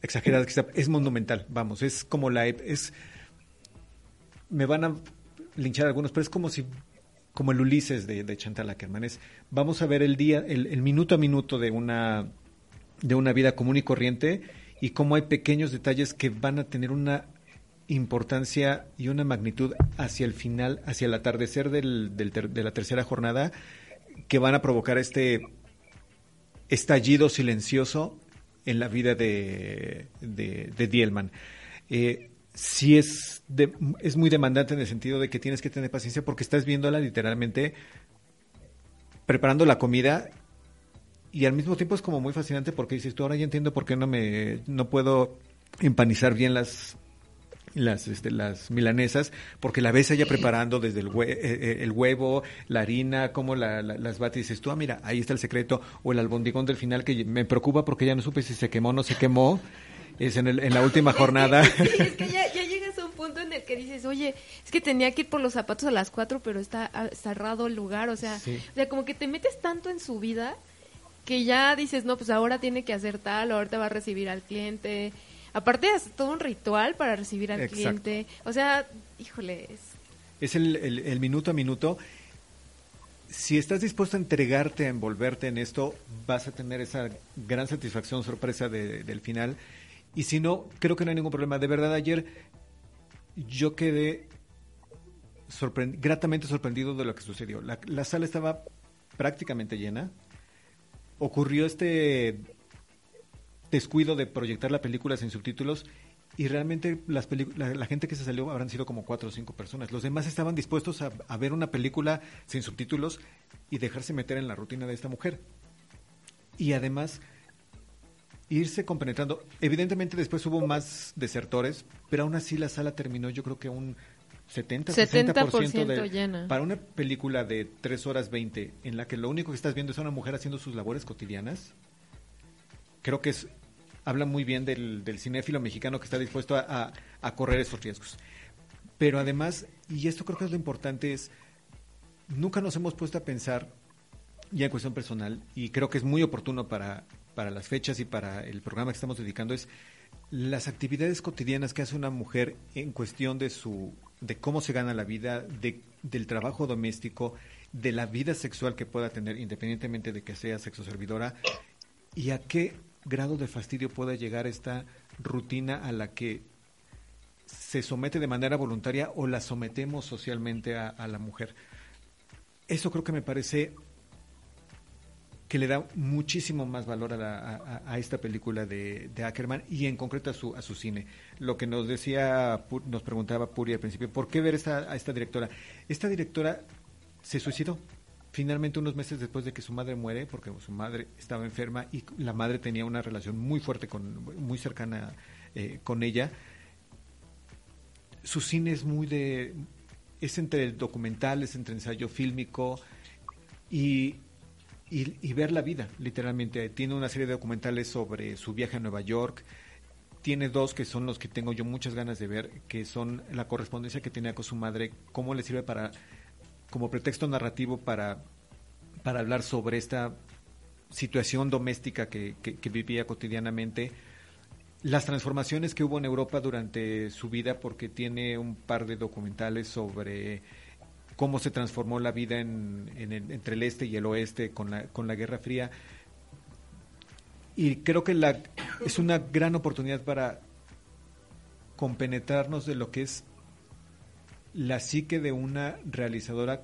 exageradas quizá es monumental vamos es como la es me van a linchar algunos pero es como si como el Ulises de, de Chantal Ackerman vamos a ver el día el, minuto a minuto de una de una vida común y corriente y cómo hay pequeños detalles que van a tener una importancia y una magnitud hacia el final, hacia el atardecer del, del ter- de la tercera jornada, que van a provocar este estallido silencioso en la vida de Dielman. Eh, sí es, de- es muy demandante en el sentido de que tienes que tener paciencia porque estás viéndola literalmente preparando la comida y al mismo tiempo es como muy fascinante porque dices tú ahora ya entiendo por qué no me no puedo empanizar bien las las este, las milanesas porque la ves ella preparando desde el, hue- eh, eh, el huevo la harina cómo la- la- las bate y dices tú ah mira ahí está el secreto o el albondigón del final que me preocupa porque ya no supe si se quemó o no se quemó es en, el- en la última jornada Sí, es que ya, ya llegas a un punto en el que dices, oye, es que tenía que ir por los zapatos a las 4, pero está ah, cerrado el lugar. O sea, Sí. o sea, como que te metes tanto en su vida que ya dices, no, pues ahora tiene que hacer tal, o ahorita va a recibir al cliente. Aparte, es todo un ritual para recibir al Exacto. cliente. O sea, híjole, es- es el, el- el minuto a minuto. Si estás dispuesto a entregarte, a envolverte en esto, vas a tener esa gran satisfacción, sorpresa de- del final. Y si no, creo que no hay ningún problema. De verdad, ayer yo quedé gratamente sorprendido de lo que sucedió. La, la sala estaba prácticamente llena. Ocurrió este descuido de proyectar la película sin subtítulos y realmente las la, la gente que se salió habrán sido como cuatro o cinco personas. Los demás estaban dispuestos a ver una película sin subtítulos y dejarse meter en la rutina de esta mujer. Y además irse compenetrando. Evidentemente después hubo más desertores, pero aún así la sala terminó yo creo que un 70, 60% 70% de, llena. para una película de 3 horas 20 en la que lo único que estás viendo es a una mujer haciendo sus labores cotidianas, creo que es habla muy bien del, del cinéfilo mexicano que está dispuesto a, a- a correr esos riesgos. Pero además, y esto creo que es lo importante, es nunca nos hemos puesto a pensar, ya en cuestión personal, y creo que es muy oportuno para, para las fechas y para el programa que estamos dedicando, es las actividades cotidianas que hace una mujer en cuestión de su de cómo se gana la vida, de, del trabajo doméstico, de la vida sexual que pueda tener, independientemente de que sea sexo servidora, y a qué grado de fastidio pueda llegar esta rutina a la que se somete de manera voluntaria o la sometemos socialmente a, a la mujer. Eso creo que me parece que le da muchísimo más valor a, la- esta película de, Ackerman y en concreto a su, a su cine. Lo que nos decía, nos preguntaba Puri al principio, ¿por qué ver esta, a esta directora? Esta directora se suicidó finalmente unos meses después de que su madre muere, porque su madre estaba enferma y la madre tenía una relación muy fuerte, con, muy cercana eh, con ella. Su cine es muy de... es entre el documental, es entre ensayo fílmico y, y, ver la vida, literalmente. Tiene una serie de documentales sobre su viaje a Nueva York. Tiene dos que son los que tengo yo muchas ganas de ver, que son la correspondencia que tenía con su madre, cómo le sirve para como pretexto narrativo para, para hablar sobre esta situación doméstica que vivía cotidianamente, las transformaciones que hubo en Europa durante su vida, porque tiene un par de documentales sobre cómo se transformó la vida en, en el- entre el este y el oeste con la, con la Guerra Fría. Y creo que la, es una gran oportunidad para compenetrarnos de lo que es la psique de una realizadora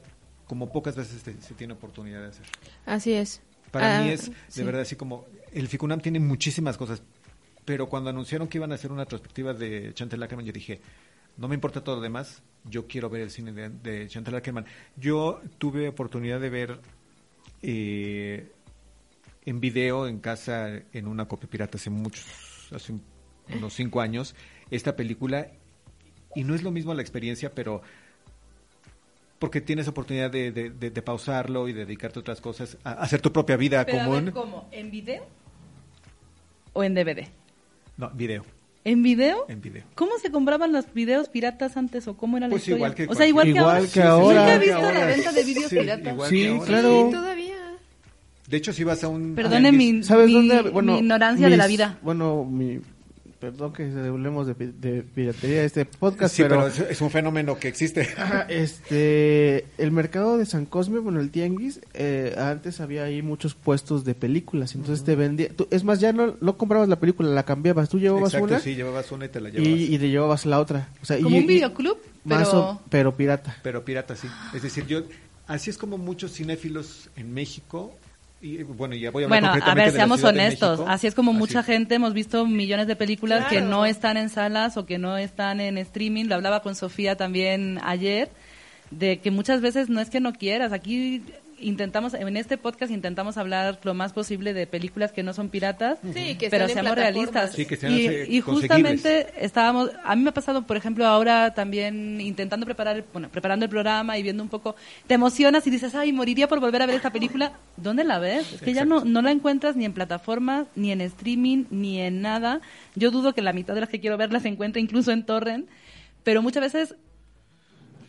como pocas veces se, se tiene oportunidad de hacer. Así es. Para Ah, mí es de sí. verdad así como el FICUNAM tiene muchísimas cosas, pero cuando anunciaron que iban a hacer una retrospectiva de Chantal Ackerman, yo dije, no me importa todo lo demás, yo quiero ver el cine de, de Chantal Ackerman. Yo tuve oportunidad de ver eh, en video en casa en una copia pirata hace muchos, hace un- unos cinco años, esta película y no es lo mismo la experiencia, pero porque tienes oportunidad de, de- de- de pausarlo y de dedicarte a otras cosas, a a hacer tu propia vida Pero a común. ver, ¿cómo? ¿En video o en DVD? No, video, ¿En video? en video. ¿Cómo se compraban los videos piratas antes o cómo era la Pues historia? igual que o sea, igual que Igual ahora. que ahora. Nunca he visto la venta de videos Sí, piratas. igual Sí, que ahora. claro. Sí, todavía. De hecho, si vas a un... Perdone mi, ¿Sabes mi- dónde? Bueno, mi ignorancia de la vida. Bueno, mi, perdón que hablemos de, de piratería de este podcast, Sí, pero, pero, es, es un fenómeno que existe. Ajá, este, el mercado de San Cosme, bueno, el tianguis, eh, antes había ahí muchos puestos de películas, entonces te vendía, tú- es más, ya no, no comprabas la película, la cambiabas, tú llevabas Exacto, una sí, llevabas una y te la llevabas. y, y te llevabas la otra, o sea, Como y- un videoclub, más pero... o- pero pirata. Pero pirata, sí. Es decir, yo... Así es como muchos cinéfilos en México... Y bueno, ya voy a hablar Bueno, a ver, seamos honestos. Así es como Así. mucha gente hemos visto millones de películas que no están en salas o que no están en streaming. Lo hablaba con Sofía también ayer, de que muchas veces no es que no quieras. Aquí intentamos, en este podcast intentamos hablar lo más posible de películas que no son piratas, Sí, que pero seamos realistas. Sí, que sean, y, justamente estábamos, a mí me ha pasado, por ejemplo, ahora también intentando preparar, bueno, preparando el programa y viendo un poco, te emocionas y dices, ay, moriría por volver a ver esta película. ¿Dónde la ves? Es que ya no, no la encuentras ni en plataformas, ni en streaming, ni en nada. Yo dudo que la mitad de las que quiero ver las encuentre incluso en torrent, pero muchas veces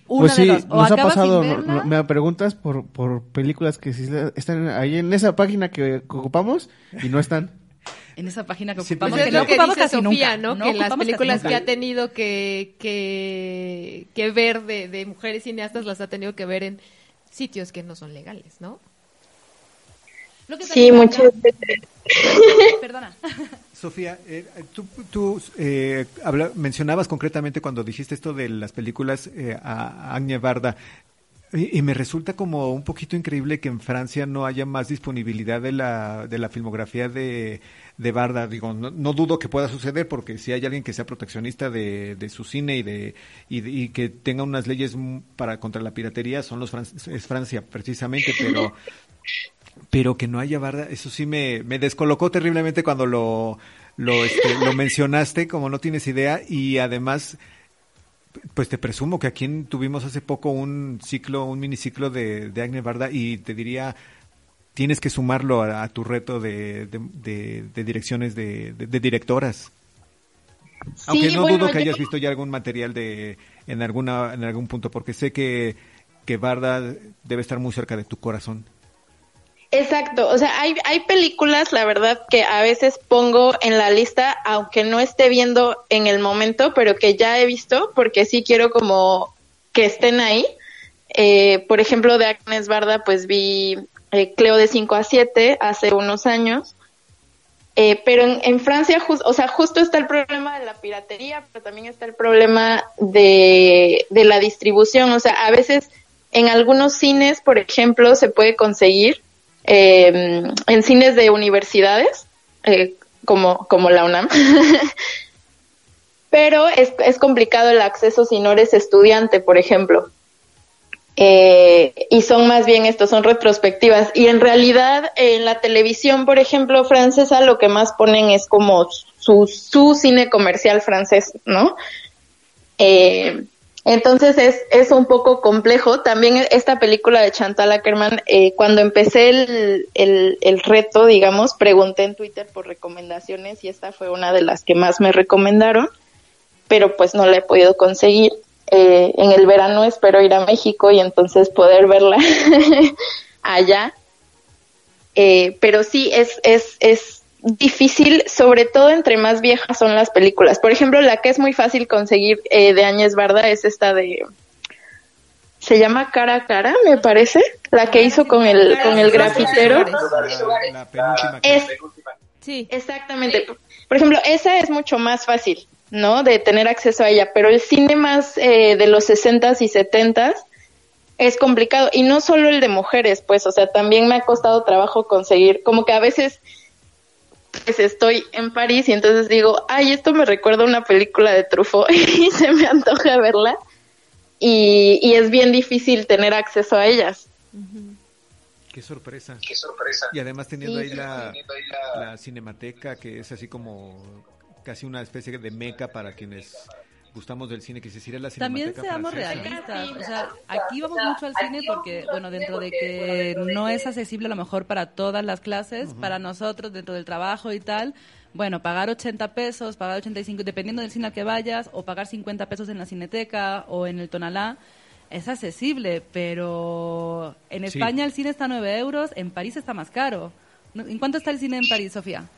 una Pues sí, de dos. O nos ha pasado, no- me preguntas por, por películas que sí están ahí en esa página que, que ocupamos y no están. en esa página que Sí, ocupamos, pues Pues que es no lo que ocupamos dice casi Sofía, nunca. ¿no? no que las ocupamos películas que ha tenido que, que, que ver de, de mujeres cineastas las ha tenido que ver en sitios que no son legales, ¿no? Lo que Sí, muchas veces. Perdona. Sofía, eh, tú, tú, eh, mencionabas concretamente cuando dijiste esto de las películas eh, a a Agne Barda. Y, me resulta como un poquito increíble que en Francia no haya más disponibilidad de la, de la filmografía de, de Barda. Digo, no, dudo que pueda suceder porque si hay alguien que sea proteccionista de, de su cine y, de, y, que tenga unas leyes para contra la piratería, son los fran- es Francia precisamente, pero pero que no haya barda, eso sí me, me descolocó terriblemente cuando lo, lo, este, lo mencionaste, como no tienes idea, y además, pues te presumo que aquí tuvimos hace poco un ciclo, un miniciclo de, de Agne Barda, y te diría, tienes que sumarlo a, a tu reto de, de, de- de direcciones de, directoras. Aunque Sí, no bueno, dudo que yo- hayas visto ya algún material de en alguna en algún punto, porque sé que, que Barda debe estar muy cerca de tu corazón. Exacto, o sea, hay, hay películas, la verdad, que a veces pongo en la lista, aunque no esté viendo en el momento, pero que ya he visto, porque sí quiero como que estén ahí. Eh, por ejemplo, de Agnes Barda, pues vi eh, Cleo de 5 a 7 hace unos años. Eh, pero en, Francia, o sea, justo está el problema de la piratería, pero también está el problema de, de la distribución. O sea, a veces en algunos cines, por ejemplo, se puede conseguir eh, en cines de universidades, eh, como, como la UNAM. pero es, es complicado el acceso si no eres estudiante, por ejemplo. Eh, y son más bien estos, son retrospectivas. Y en realidad en la televisión, por ejemplo, francesa, lo que más ponen es como su, su cine comercial francés, ¿no? Eh, entonces es, es un poco complejo. También esta película de Chantal Ackerman, eh, cuando empecé el, el, el reto, digamos, pregunté en Twitter por recomendaciones y esta fue una de las que más me recomendaron, pero pues no la he podido conseguir. Eh, en el verano espero ir a México y entonces poder verla allá. Eh, pero sí, es, es, es difícil, sobre todo entre más viejas son las películas. Por ejemplo, la que es muy fácil conseguir eh, de Áñez Barda es esta de... Se llama Cara a Cara, me parece, la que hizo con el, con el grafitero. La, la penúltima que- Es, Sí. Exactamente. Por ejemplo, esa es mucho más fácil, ¿no? De tener acceso a ella, pero el cine más eh, de los 60s y 70s es complicado. Y no solo el de mujeres, pues, o sea, también me ha costado trabajo conseguir, como que a veces pues estoy en París y entonces digo, ay, esto me recuerda a una película de Truffaut y se me antoja verla. Y, y es bien difícil tener acceso a ellas. Qué sorpresa. Qué sorpresa. Y además teniendo Sí. ahí la, Teniendo ahí la- la cinemateca, que es así como casi una especie de meca para quienes gustamos del cine, que se la También seamos francesa. realistas, o sea, aquí vamos mucho al cine porque, bueno, dentro de que no es accesible a lo mejor para todas las clases, para nosotros dentro del trabajo y tal, bueno, pagar 80 pesos, pagar 85, dependiendo del cine al que vayas, o pagar 50 pesos en la cineteca o en el Tonalá, es accesible, pero en Sí. España el cine está a 9 euros, en París está más caro. ¿En cuánto está el cine en París, Sofía?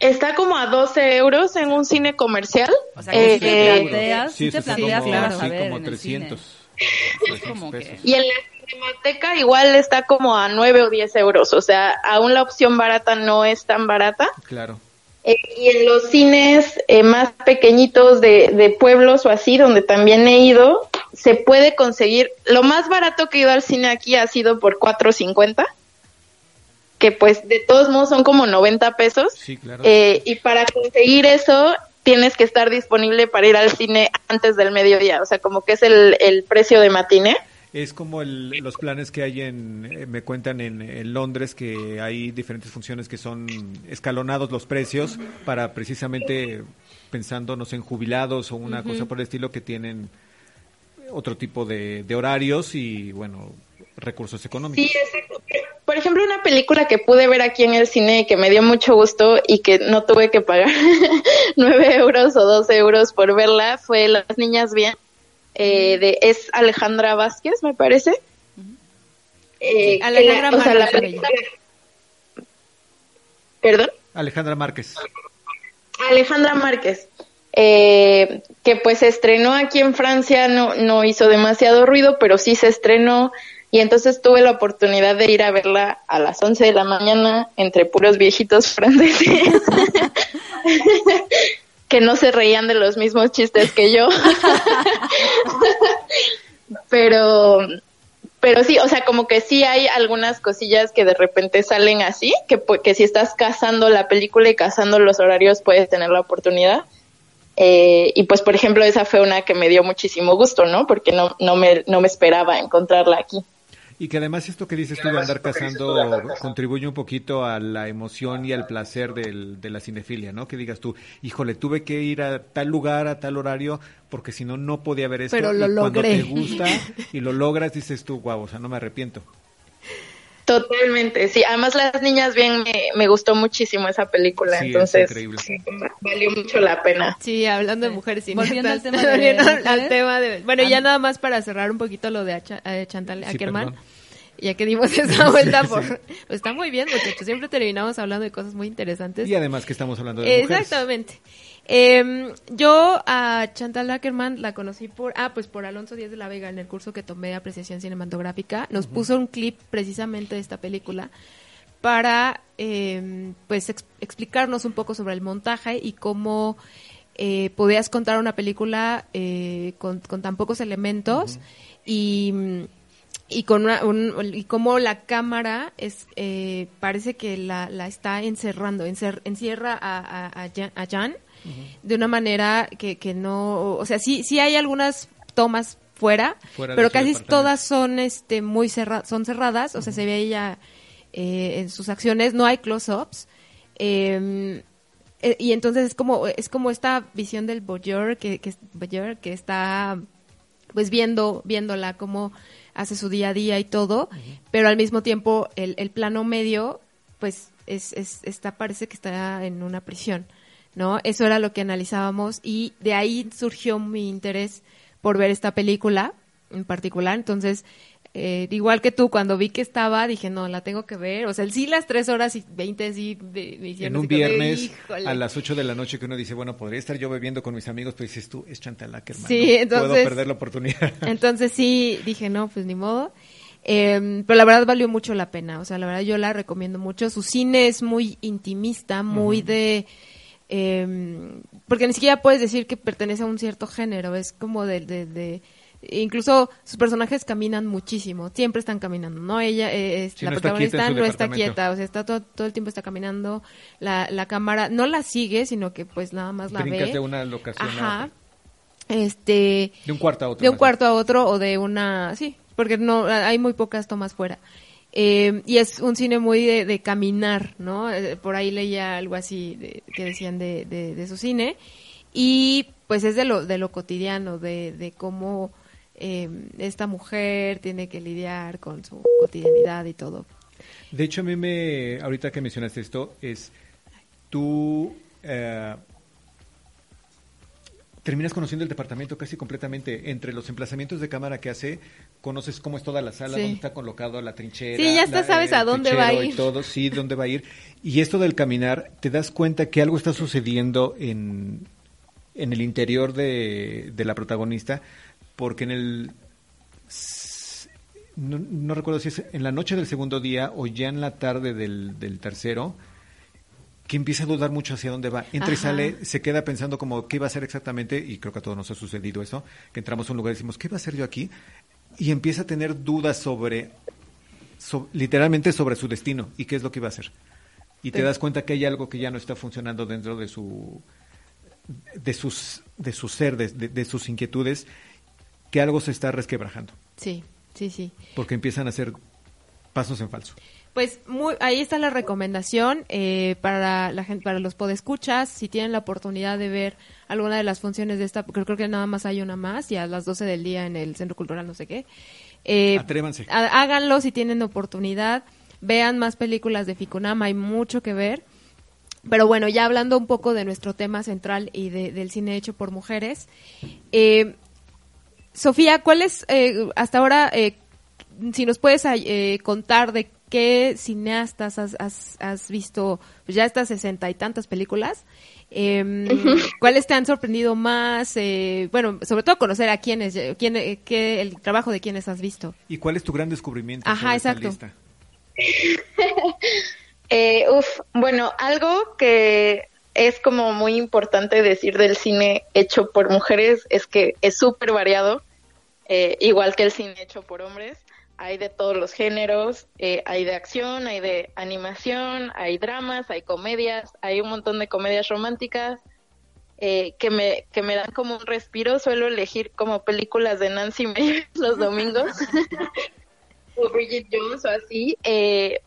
Está como a 12 euros en un cine comercial. O sea, que Eh, te eh, planteas, Sí, sí te planteas como, a sí, ver como en el cine. 300. Es como que... Y en la cinemateca igual está como a 9 o 10 euros. O sea, aún la opción barata no es tan barata. Claro. Eh, y en los cines eh, más pequeñitos de, de pueblos o así, donde también he ido, se puede conseguir. Lo más barato que he ido al cine aquí ha sido por 4.50, que pues de todos modos son como 90 pesos. Sí, claro. Eh, y para conseguir eso tienes que estar disponible para ir al cine antes del mediodía, o sea, como que es el, el precio de matiné. Es como el- los planes que hay en, eh, me cuentan en, en Londres, que hay diferentes funciones que son escalonados los precios para precisamente pensándonos en jubilados o una cosa por el estilo que tienen otro tipo de, de horarios y, bueno, recursos económicos. Sí, exacto. Por ejemplo, una película que pude ver aquí en el cine y que me dio mucho gusto y que no tuve que pagar 9 euros o 12 euros por verla fue Las Niñas Bien. eh, de, es Alejandra Vázquez, me parece. Eh, Alejandra o sea, la Márquez, película- ¿Perdón? Alejandra Márquez. Alejandra Márquez, eh, que pues se estrenó aquí en Francia, no, no hizo demasiado ruido, pero sí se estrenó y entonces tuve la oportunidad de ir a verla a las 11 de la mañana entre puros viejitos franceses que no se reían de los mismos chistes que yo. pero pero sí, o sea, como que sí hay algunas cosillas que de repente salen así, que, que si estás cazando la película y cazando los horarios puedes tener la oportunidad. Eh, y pues, por ejemplo, esa fue una que me dio muchísimo gusto, ¿no? Porque no, no, me, no me esperaba encontrarla aquí. Y que además esto que dices tú de andar cazando contribuye un poquito a la emoción y al placer del, de la cinefilia, ¿no? Que digas tú, híjole, tuve que ir a tal lugar, a tal horario, porque si no, no podía ver esto. Pero lo y cuando logré. te gusta y lo logras, dices tú, guau, o sea, no me arrepiento. Totalmente, sí. Además, Las Niñas Bien me, me gustó muchísimo esa película, Sí, es entonces sí, valió mucho la pena. Sí, hablando de mujeres cineastas. Volviendo al tema de volviendo al tema de- bueno, ya nada más para cerrar un poquito lo de Acha- eh, Chantal Sí, Ackerman. perdón. Ya que dimos esa vuelta por... Pues está muy bien, muchachos. Siempre terminamos hablando de cosas muy interesantes. Y además que estamos hablando de mujeres. Eh, yo a Chantal Ackerman la conocí por, ah, pues por Alonso Díaz de la Vega en el curso que tomé de apreciación cinematográfica. Nos puso un clip precisamente de esta película para, eh, pues, ex- explicarnos un poco sobre el montaje y cómo eh, podías contar una película eh, con, con tan pocos elementos y y con una, un- y cómo la cámara es eh, parece que la, la está encerrando encer- encierra a, a, a Jan, a Jan de una manera que, que no o sea sí sí hay algunas tomas fuera, pero casi todas son este muy cerra son cerradas o sea se ve ella eh, en sus acciones no hay close-ups eh, eh, y entonces es como es como esta visión del voyeur que que, voyeur que está pues viendo viéndola cómo hace su día a día y todo pero al mismo tiempo el, el plano medio pues es, es está parece que está en una prisión no eso era lo que analizábamos y de ahí surgió mi interés por ver esta película en particular entonces eh, igual que tú, cuando vi que estaba, dije, no, la tengo que ver. O sea, sí, las tres horas y veinte, sí, de- me hicieron En un de, viernes a las 8 de la noche que uno dice, bueno, podría estar yo bebiendo con mis amigos, pero dices tú, es Chantal Ackerman. Sí, no entonces- Puedo perder la oportunidad. Entonces sí, dije, no, pues ni modo. Eh, pero la verdad valió mucho la pena. O sea, la verdad yo la recomiendo mucho. Su cine es muy intimista, muy de... eh, porque ni siquiera puedes decir que pertenece a un cierto género. Es como de... de, de incluso sus personajes caminan muchísimo, siempre están caminando, ¿no? Ella, eh, es- Sí, la no protagonista no está quieta, o sea, está todo, todo el tiempo está caminando, la, la cámara no la sigue, sino que pues nada más la Brincas ve. de una locación a Ajá. otra. Este, De un cuarto a otro. de un cuarto a otro o de una, sí, porque no hay muy pocas tomas fuera. Eh, y es un cine muy de, de caminar, ¿no? Eh, por ahí leía algo así de- que decían de, de, su cine. Y pues es de lo, de lo cotidiano, de, de cómo eh, esta mujer tiene que lidiar con su cotidianidad y todo. De hecho, a mí me, ahorita que mencionaste esto, es tú eh, terminas conociendo el departamento casi completamente. Entre los emplazamientos de cámara que hace, conoces cómo es toda la sala, Sí. dónde está colocado la trinchera. Sí, ya la- sabes a dónde va a ir. Y todo, sí, dónde va a ir. Y esto del caminar, te das cuenta que algo está sucediendo en, en el interior de, de la protagonista, porque en el no, no recuerdo si es en la noche del segundo día o ya en la tarde del, del tercero, que empieza a dudar mucho hacia dónde va. Entra y sale, se queda pensando como qué va a hacer exactamente, y creo que a todos nos ha sucedido eso, que entramos a un lugar y decimos, ¿qué va a hacer yo aquí? Y empieza a tener dudas sobre, so- literalmente sobre su destino y qué es lo que iba a hacer. Y te das cuenta que hay algo que ya no está funcionando dentro de su de sus de su ser, de- de- de sus inquietudes, que algo se está resquebrajando Sí, sí, sí. porque empiezan a hacer pasos en falso. Pues muy, ahí está la recomendación eh, para la gente, para los podescuchas, si tienen la oportunidad de ver alguna de las funciones de esta, porque creo que nada más hay una más y a las 12 del día en el Centro Cultural no sé qué. Eh, Atrévanse. háganlo si tienen oportunidad, vean más películas de Ficunama, hay mucho que ver. Pero bueno, ya hablando un poco de nuestro tema central y de- del cine hecho por mujeres, eh, Sofía, ¿cuál es eh, hasta ahora, eh, si nos puedes eh, contar de qué cineastas has, has- has visto pues ya estas sesenta y tantas películas? eh, ¿Cuáles te han sorprendido más? Eh, bueno, sobre todo conocer a quiénes, eh, quién, eh, qué, el trabajo de quiénes has visto. ¿Y cuál es tu gran descubrimiento? Ajá, esta exacto. lista? Eh, uf, bueno, algo que es como muy importante decir del cine hecho por mujeres es que es súper variado, eh, igual que el cine hecho por hombres. Hay de todos los géneros, eh, hay de acción, hay de animación, hay dramas, hay comedias, hay un montón de comedias románticas eh, que me que me dan como un respiro. Suelo elegir como películas de Nancy Meyers los domingos o Bridget Jones o así. Eh,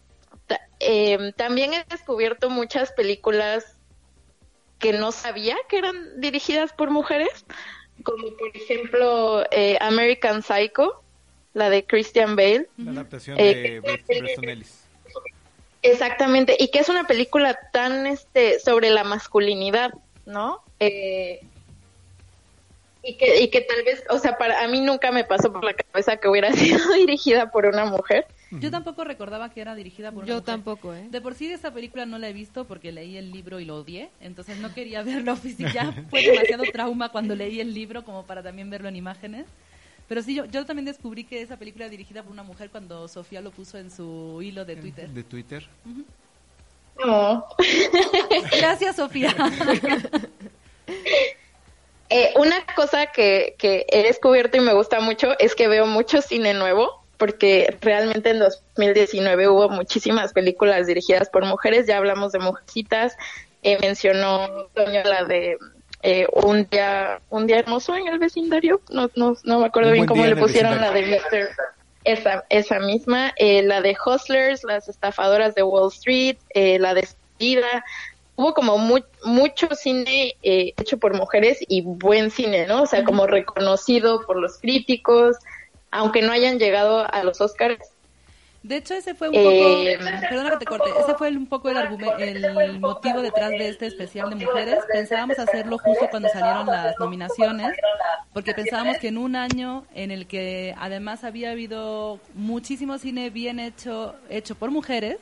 eh, también he descubierto muchas películas que no sabía que eran dirigidas por mujeres, como por ejemplo American Psycho, la de Christian Bale. La adaptación Eh, de Bretton Ellis. Exactamente, y que es una película tan este sobre la masculinidad, ¿no? Eh, y que y que tal vez, o sea, para a mí nunca me pasó por la cabeza que hubiera sido dirigida por una mujer. Yo tampoco recordaba que era dirigida por una Yo mujer. tampoco, ¿eh? De por sí esta película no la he visto porque leí el libro y lo odié, entonces no quería verlo físico. Ya fue demasiado trauma cuando leí el libro como para también verlo en imágenes. Pero sí, yo, yo también descubrí que esa película era dirigida por una mujer cuando Sofía lo puso en su hilo de Twitter. De Twitter. No. Gracias, Sofía. Eh, una cosa que, que he descubierto y me gusta mucho es que veo mucho cine nuevo, porque realmente en 2019 hubo muchísimas películas dirigidas por mujeres, ya hablamos de Mujercitas, eh, mencionó Toño la de eh, un día un día hermoso en el vecindario, no, no, no me acuerdo Un bien cómo le pusieron la de. Mr. Esa, esa misma, eh, la de Hustlers, las estafadoras de Wall Street, eh, la despedida, hubo como mu- mucho cine eh, hecho por mujeres y buen cine, ¿no? O sea, como reconocido por los críticos, aunque no hayan llegado a los Oscars. De hecho, ese fue un Eh, poco, perdona que te corte, ese fue un poco el, argume- el motivo detrás de este especial de mujeres. Pensábamos hacerlo justo cuando salieron las nominaciones, porque pensábamos que en un año en el que además había habido muchísimo cine bien hecho, hecho por mujeres,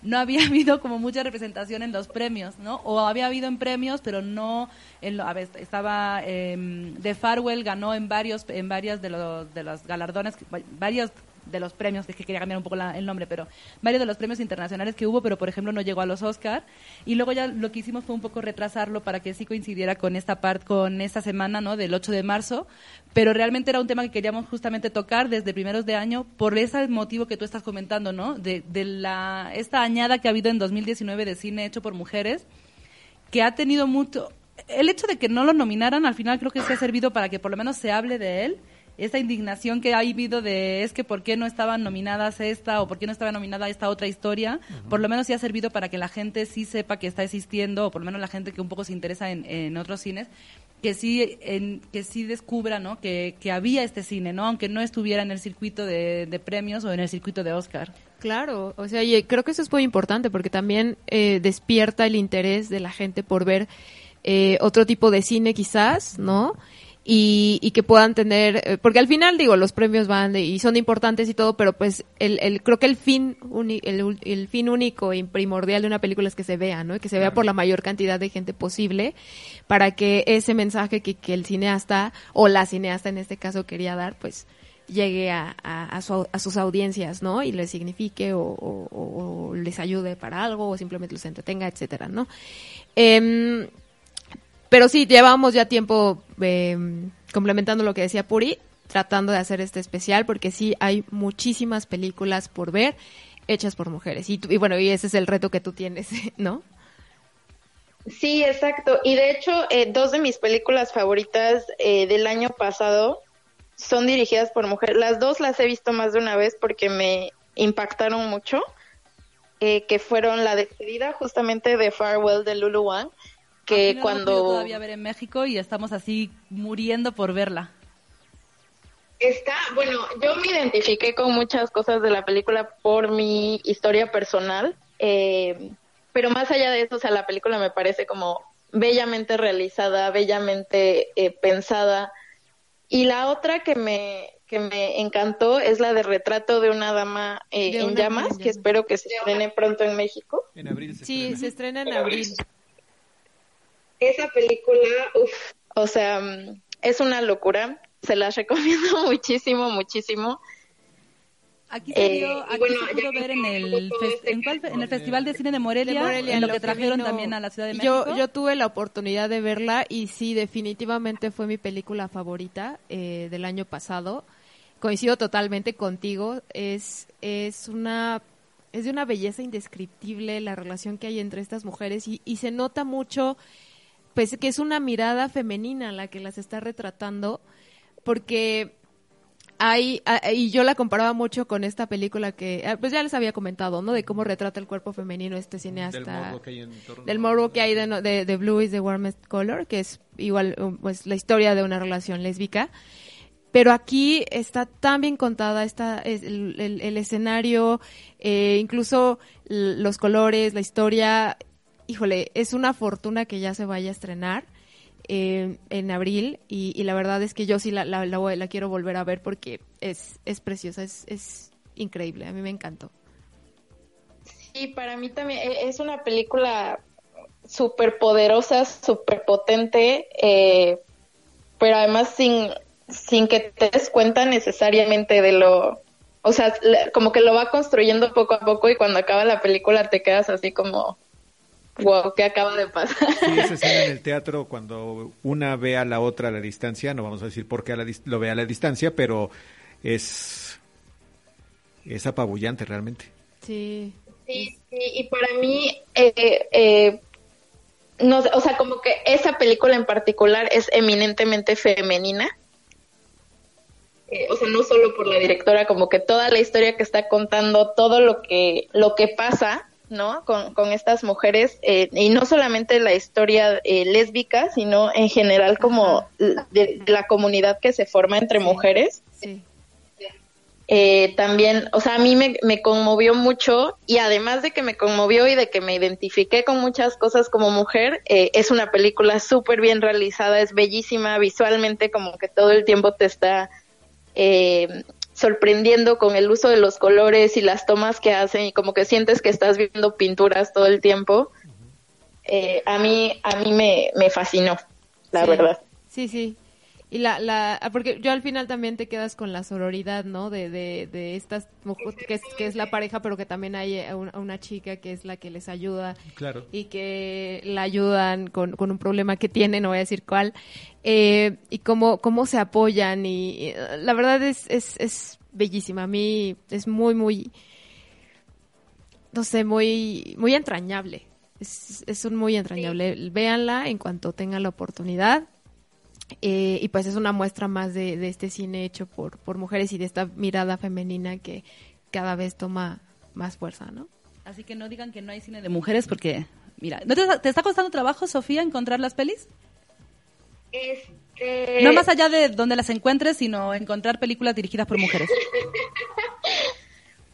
no había habido como mucha representación en los premios, ¿no? O había habido en premios, pero no en lo, a ver, estaba eh, The Farwell ganó en varios en varias de los de los galardones, varios de los premios, es que quería cambiar un poco la- el nombre, pero varios de los premios internacionales que hubo, pero por ejemplo no llegó a los Oscar. Y luego ya lo que hicimos fue un poco retrasarlo para que sí coincidiera con esta parte, con esta semana, ¿no? Del 8 de marzo. Pero realmente era un tema que queríamos justamente tocar desde primeros de año por ese motivo que tú estás comentando, ¿no? De, de la, esta añada que ha habido en 2019 de cine hecho por mujeres que ha tenido mucho... El hecho de que no lo nominaran al final creo que sí ha servido para que por lo menos se hable de él. Esa indignación que ha habido de es que por qué no estaban nominadas esta o por qué no estaba nominada esta otra historia, por lo menos sí ha servido para que la gente sí sepa que está existiendo o por lo menos la gente que un poco se interesa en, en otros cines que sí en, que sí descubra ¿no? que, que había este cine, ¿no? aunque no estuviera en el circuito de, de premios o en el circuito de Oscar. Claro, o sea, y creo que eso es muy importante porque también eh, despierta el interés de la gente por ver eh, otro tipo de cine quizás, ¿no? Y, y que puedan tener, eh, porque al final digo, los premios van de- y son importantes y todo, pero pues el, el creo que el fin, uni- el, el fin único y primordial de una película es que se vea, ¿no? Y que se vea por la mayor cantidad de gente posible para que ese mensaje que, que el cineasta o la cineasta en este caso quería dar, pues llegue a, a, a su- a sus audiencias, ¿no? Y les signifique o, o- o- les ayude para algo o simplemente los entretenga, etcétera, ¿no? Em, pero sí, llevamos ya tiempo em, complementando lo que decía Puri, tratando de hacer este especial porque sí hay muchísimas películas por ver hechas por mujeres. Y, tú- y bueno, y ese es el reto que tú tienes, ¿no? Sí, exacto. Y de hecho, eh, dos de mis películas favoritas eh, del año pasado son dirigidas por mujeres. Las dos las he visto más de una vez porque me impactaron mucho, eh, que fueron La despedida justamente de Farewell de Lulu Wang, que Aquí cuando... todavía ver en México y estamos así muriendo por verla. Está, bueno, yo me identifiqué con muchas cosas de la película por mi historia personal, eh, pero más allá de eso, o sea, la película me parece como bellamente realizada, bellamente eh, pensada. Y la otra que me, que me encantó es la de Retrato de una dama eh, De en una llamas, que espero que se estrene pronto en México. En abril se Sí, estrena. se estrena en abril. Esa película, uff, o sea, mm, es una locura. Se las recomiendo muchísimo, muchísimo. Aquí se, Eh, vio, y aquí bueno, se pudo ver en el, este ¿en, cuál en el Festival de Cine de Morelia, de Morelia, en lo que trajeron vino- también a la Ciudad de yo, México. Yo tuve la oportunidad de verla y sí, definitivamente fue mi película favorita eh, del año pasado. Coincido totalmente contigo. Es, es una es de una belleza indescriptible la relación que hay entre estas mujeres y, y se nota mucho pues que es una mirada femenina la que las está retratando porque hay, y yo la comparaba mucho con esta película que, ah, pues ya les había comentado, ¿no? De cómo retrata el cuerpo femenino este cineasta. Del morbo que hay en torno del morbo que hay de, de, de Blue is the Warmest Color, que es igual, um, pues la historia de una relación lésbica. Pero aquí está tan bien contada, está es el, el- el escenario, eh, incluso los colores, la historia. Híjole, es una fortuna que ya se vaya a estrenar eh, en abril y, la verdad es que yo sí la, la, la la quiero volver a ver porque es, es preciosa, es, es increíble, a mí me encantó. Sí, para mí también e- es una película súper poderosa, súper potente, eh, pero además sin, sin que te des cuenta necesariamente de lo... O sea, como que lo va construyendo poco a poco y cuando acaba la película te quedas así como, wow, ¿qué acaba de pasar? Sí, esa escena en el teatro cuando una ve a la otra a la distancia, no vamos a decir por qué a la dis- lo ve a la distancia, pero es, es apabullante realmente. Sí. Sí, sí, y para mí, eh, eh, no, sé, o sea, como que esa película en particular es eminentemente femenina. Eh, o sea, no solo por la directora, como que toda la historia que está contando, todo lo que, lo que pasa, ¿no? Con, con estas mujeres, eh, y no solamente la historia eh, lésbica, sino en general como de, de la comunidad que se forma entre mujeres. Sí. Eh, también, o sea, a mí me, me conmovió mucho y además de que me conmovió y de que me identifiqué con muchas cosas como mujer, eh, es una película súper bien realizada, es bellísima visualmente, como que todo el tiempo te está eh, sorprendiendo con el uso de los colores y las tomas que hacen y como que sientes que estás viendo pinturas todo el tiempo. Eh, a mí, a mí me, me fascinó, la Sí. verdad. Sí, sí. Y la, la, porque yo al final también te quedas con la sororidad, ¿no? De, de, de estas mujeres, que es, que es la pareja, pero que también hay a una, chica que es la que les ayuda. Claro. Y que la ayudan con, con un problema que tiene, no voy a decir cuál. Eh, y cómo, cómo se apoyan. Y, y, la verdad es, es, es bellísima. A mí es muy, muy, no sé, muy, muy entrañable. Es, es un muy entrañable. Véanla en cuanto tengan la oportunidad. Eh, y pues es una muestra más de, de, este cine hecho por, por mujeres y de esta mirada femenina que cada vez toma más fuerza, ¿no? Así que no digan que no hay cine de mujeres porque, mira, ¿no te, te está costando trabajo, Sofía, encontrar las pelis? Este... No más allá de donde las encuentres, sino encontrar películas dirigidas por mujeres.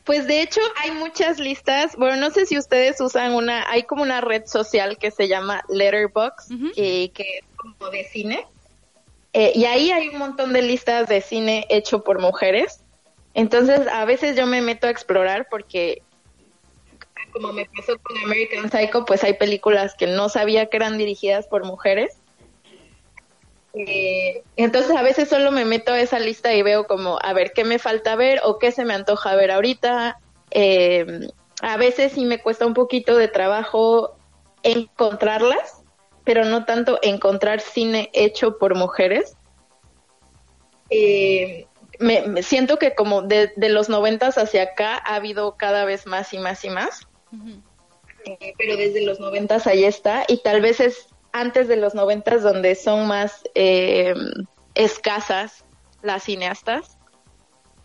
Pues de hecho hay muchas listas. Bueno, no sé si ustedes usan una, hay como una red social que se llama Letterboxd, uh -huh. eh, que es como de cine. Eh, y ahí hay un montón de listas de cine hecho por mujeres. Entonces, a veces yo me meto a explorar porque, como me pasó con American Psycho, pues hay películas que no sabía que eran dirigidas por mujeres. Eh, entonces, a veces solo me meto a esa lista y veo como, a ver, qué me falta ver o qué se me antoja ver ahorita. Eh, a veces sí me cuesta un poquito de trabajo encontrarlas pero no tanto encontrar cine hecho por mujeres. Eh, me, me, siento que como de, de, los noventas hacia acá ha habido cada vez más y más y más. Uh -huh. eh, pero desde los noventas ahí está y tal vez es antes de los noventas donde son más eh, escasas las cineastas.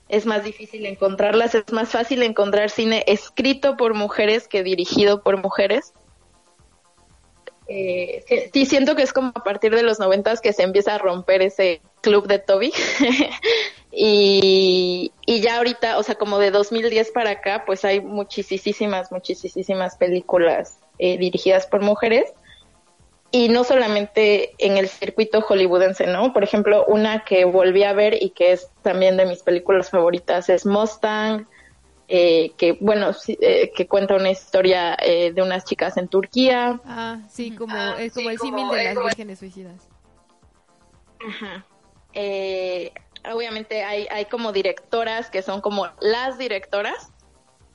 Es más difícil encontrarlas, es más fácil encontrar cine escrito por mujeres que dirigido por mujeres eh, sí siento que es como a partir de los noventas que se empieza a romper ese club de Toby y, y ya ahorita, o sea, como de 2010 para acá, pues hay muchísimas, muchísimas películas eh, dirigidas por mujeres y no solamente en el circuito hollywoodense, ¿no? Por ejemplo, una que volví a ver y que es también de mis películas favoritas es Mustang, eh, que bueno eh, que cuenta una historia eh, de unas chicas en Turquía ah sí como ah, es como sí, el símil de las vírgenes suicidas Ajá. Eh, obviamente hay hay como directoras que son como las directoras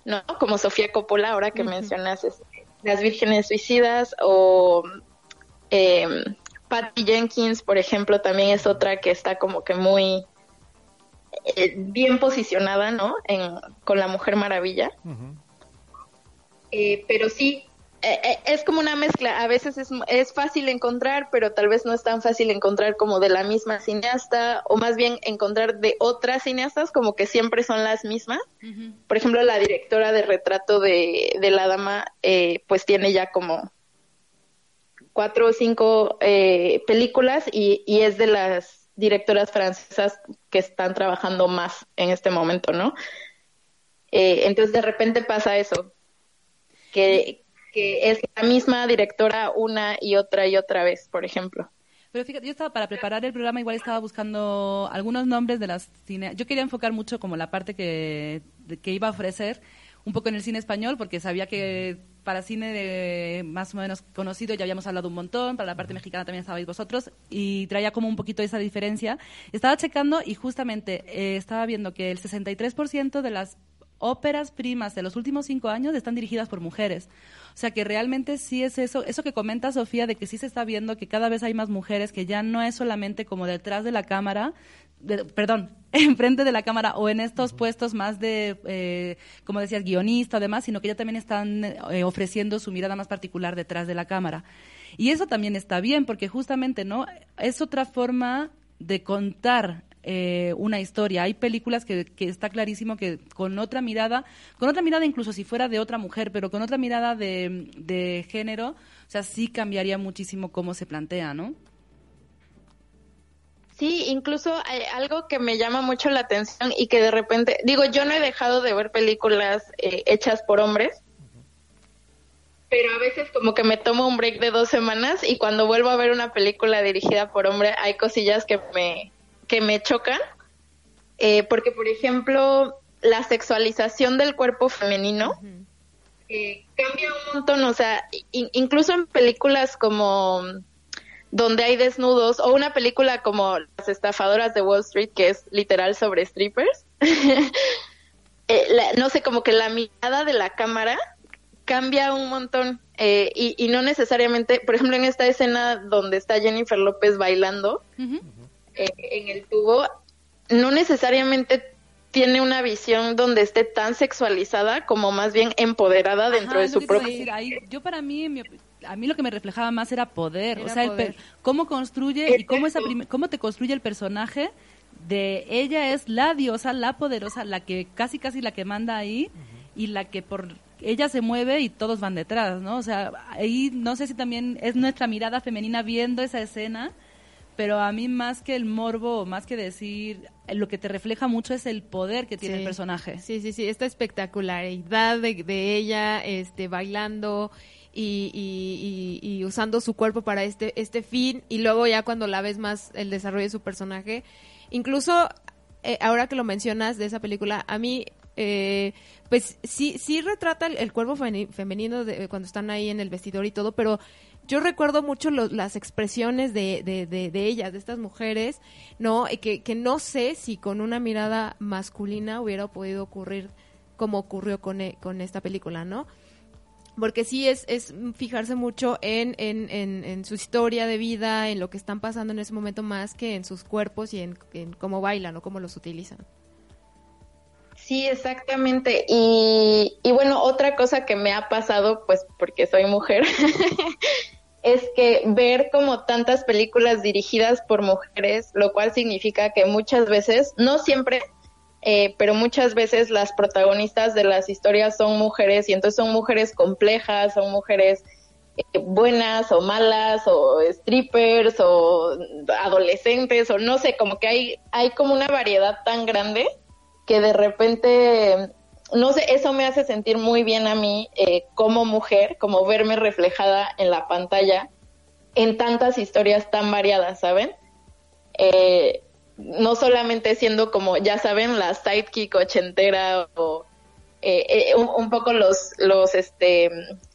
no como Sofía Coppola ahora que uh -huh. mencionas es, las vírgenes suicidas o eh, Patty Jenkins por ejemplo también es otra que está como que muy eh, bien posicionada, ¿no? En, con la Mujer Maravilla. Uh -huh. eh, pero sí, eh, es como una mezcla. A veces es, es, fácil encontrar, pero tal vez no es tan fácil encontrar como de la misma cineasta, o más bien encontrar de otras cineastas, como que siempre son las mismas. Uh -huh. Por ejemplo, la directora de retrato de, de la dama, eh, pues tiene ya como cuatro o cinco eh, películas y, y es de las directoras francesas que están trabajando más en este momento, ¿no? Eh, entonces de repente pasa eso, que, que es la misma directora una y otra y otra vez, por ejemplo. Pero fíjate, yo estaba para preparar el programa, igual estaba buscando algunos nombres de las cine. Yo quería enfocar mucho como la parte que, que iba a ofrecer, un poco en el cine español, porque sabía que para cine de más o menos conocido ya habíamos hablado un montón, para la parte mexicana también estabais vosotros, y traía como un poquito esa diferencia. Estaba checando y justamente eh, estaba viendo que el 63% de las óperas primas de los últimos cinco años están dirigidas por mujeres. O sea que realmente sí es eso, eso que comenta Sofía, de que sí se está viendo que cada vez hay más mujeres, que ya no es solamente como detrás de la cámara, de, perdón, enfrente de la cámara o en estos puestos más de, eh, como decías, guionista, además, sino que ya también están eh, ofreciendo su mirada más particular detrás de la cámara. Y eso también está bien, porque justamente, ¿no? Es otra forma de contar eh, una historia. Hay películas que, que, está clarísimo que con otra mirada, con otra mirada incluso si fuera de otra mujer, pero con otra mirada de, de género, o sea, sí cambiaría muchísimo cómo se plantea, ¿no? Sí, incluso hay algo que me llama mucho la atención y que de repente, digo, yo no he dejado de ver películas eh, hechas por hombres, pero a veces como que me tomo un break de dos semanas y cuando vuelvo a ver una película dirigida por hombre hay cosillas que me, que me chocan, eh, porque por ejemplo la sexualización del cuerpo femenino eh, cambia un montón, o sea, in, incluso en películas como donde hay desnudos, o una película como Las estafadoras de Wall Street, que es literal sobre strippers. Eh, la- no sé, como que la mirada de la cámara cambia un montón eh, y, y no necesariamente, por ejemplo, en esta escena donde está Jennifer López bailando eh, en el tubo, no necesariamente tiene una visión donde esté tan sexualizada como más bien empoderada dentro Ajá, de su que te iba a propio decir. Ahí, yo para mí, en mi a mí lo que me reflejaba más era poder, Era o sea, poder. cómo construye y cómo esa cómo te construye el personaje de ella es la diosa, la poderosa, la que casi casi la que manda ahí y la que por ella se mueve y todos van detrás, ¿no? O sea, ahí no sé si también es nuestra mirada femenina viendo esa escena, pero a mí más que el morbo, más que decir, lo que te refleja mucho es el poder que tiene Sí. el personaje. Sí, sí, sí, esta espectacularidad de, de ella este, bailando y, y- y- y usando su cuerpo para este, este fin y luego ya cuando la ves más el desarrollo de su personaje, incluso eh, ahora que lo mencionas de esa película, a mí... eh, pues sí, sí retrata el, cuerpo femeni- femenino de, cuando están ahí en el vestidor y todo, pero yo recuerdo mucho las expresiones de, de, de, de ellas, de estas mujeres, ¿no? Que, que no sé si con una mirada masculina hubiera podido ocurrir como ocurrió con, e- con esta película, ¿no? Porque sí es, es fijarse mucho en, en, en, en su historia de vida, en lo que están pasando en ese momento, más que en sus cuerpos y en, cómo bailan o cómo los utilizan. Sí, exactamente. Y, y bueno, otra cosa que me ha pasado, pues porque soy mujer, es que ver como tantas películas dirigidas por mujeres, lo cual significa que muchas veces, no siempre, eh, pero muchas veces las protagonistas de las historias son mujeres y entonces son mujeres complejas, son mujeres eh, buenas o malas o strippers o adolescentes o no sé, como que hay, hay como una variedad tan grande que de repente, no sé, eso me hace sentir muy bien a mí eh, como mujer, como verme reflejada en la pantalla en tantas historias tan variadas, ¿saben? Eh, no solamente siendo como, ya saben, la sidekick ochentera o eh, eh, un, poco los, los este,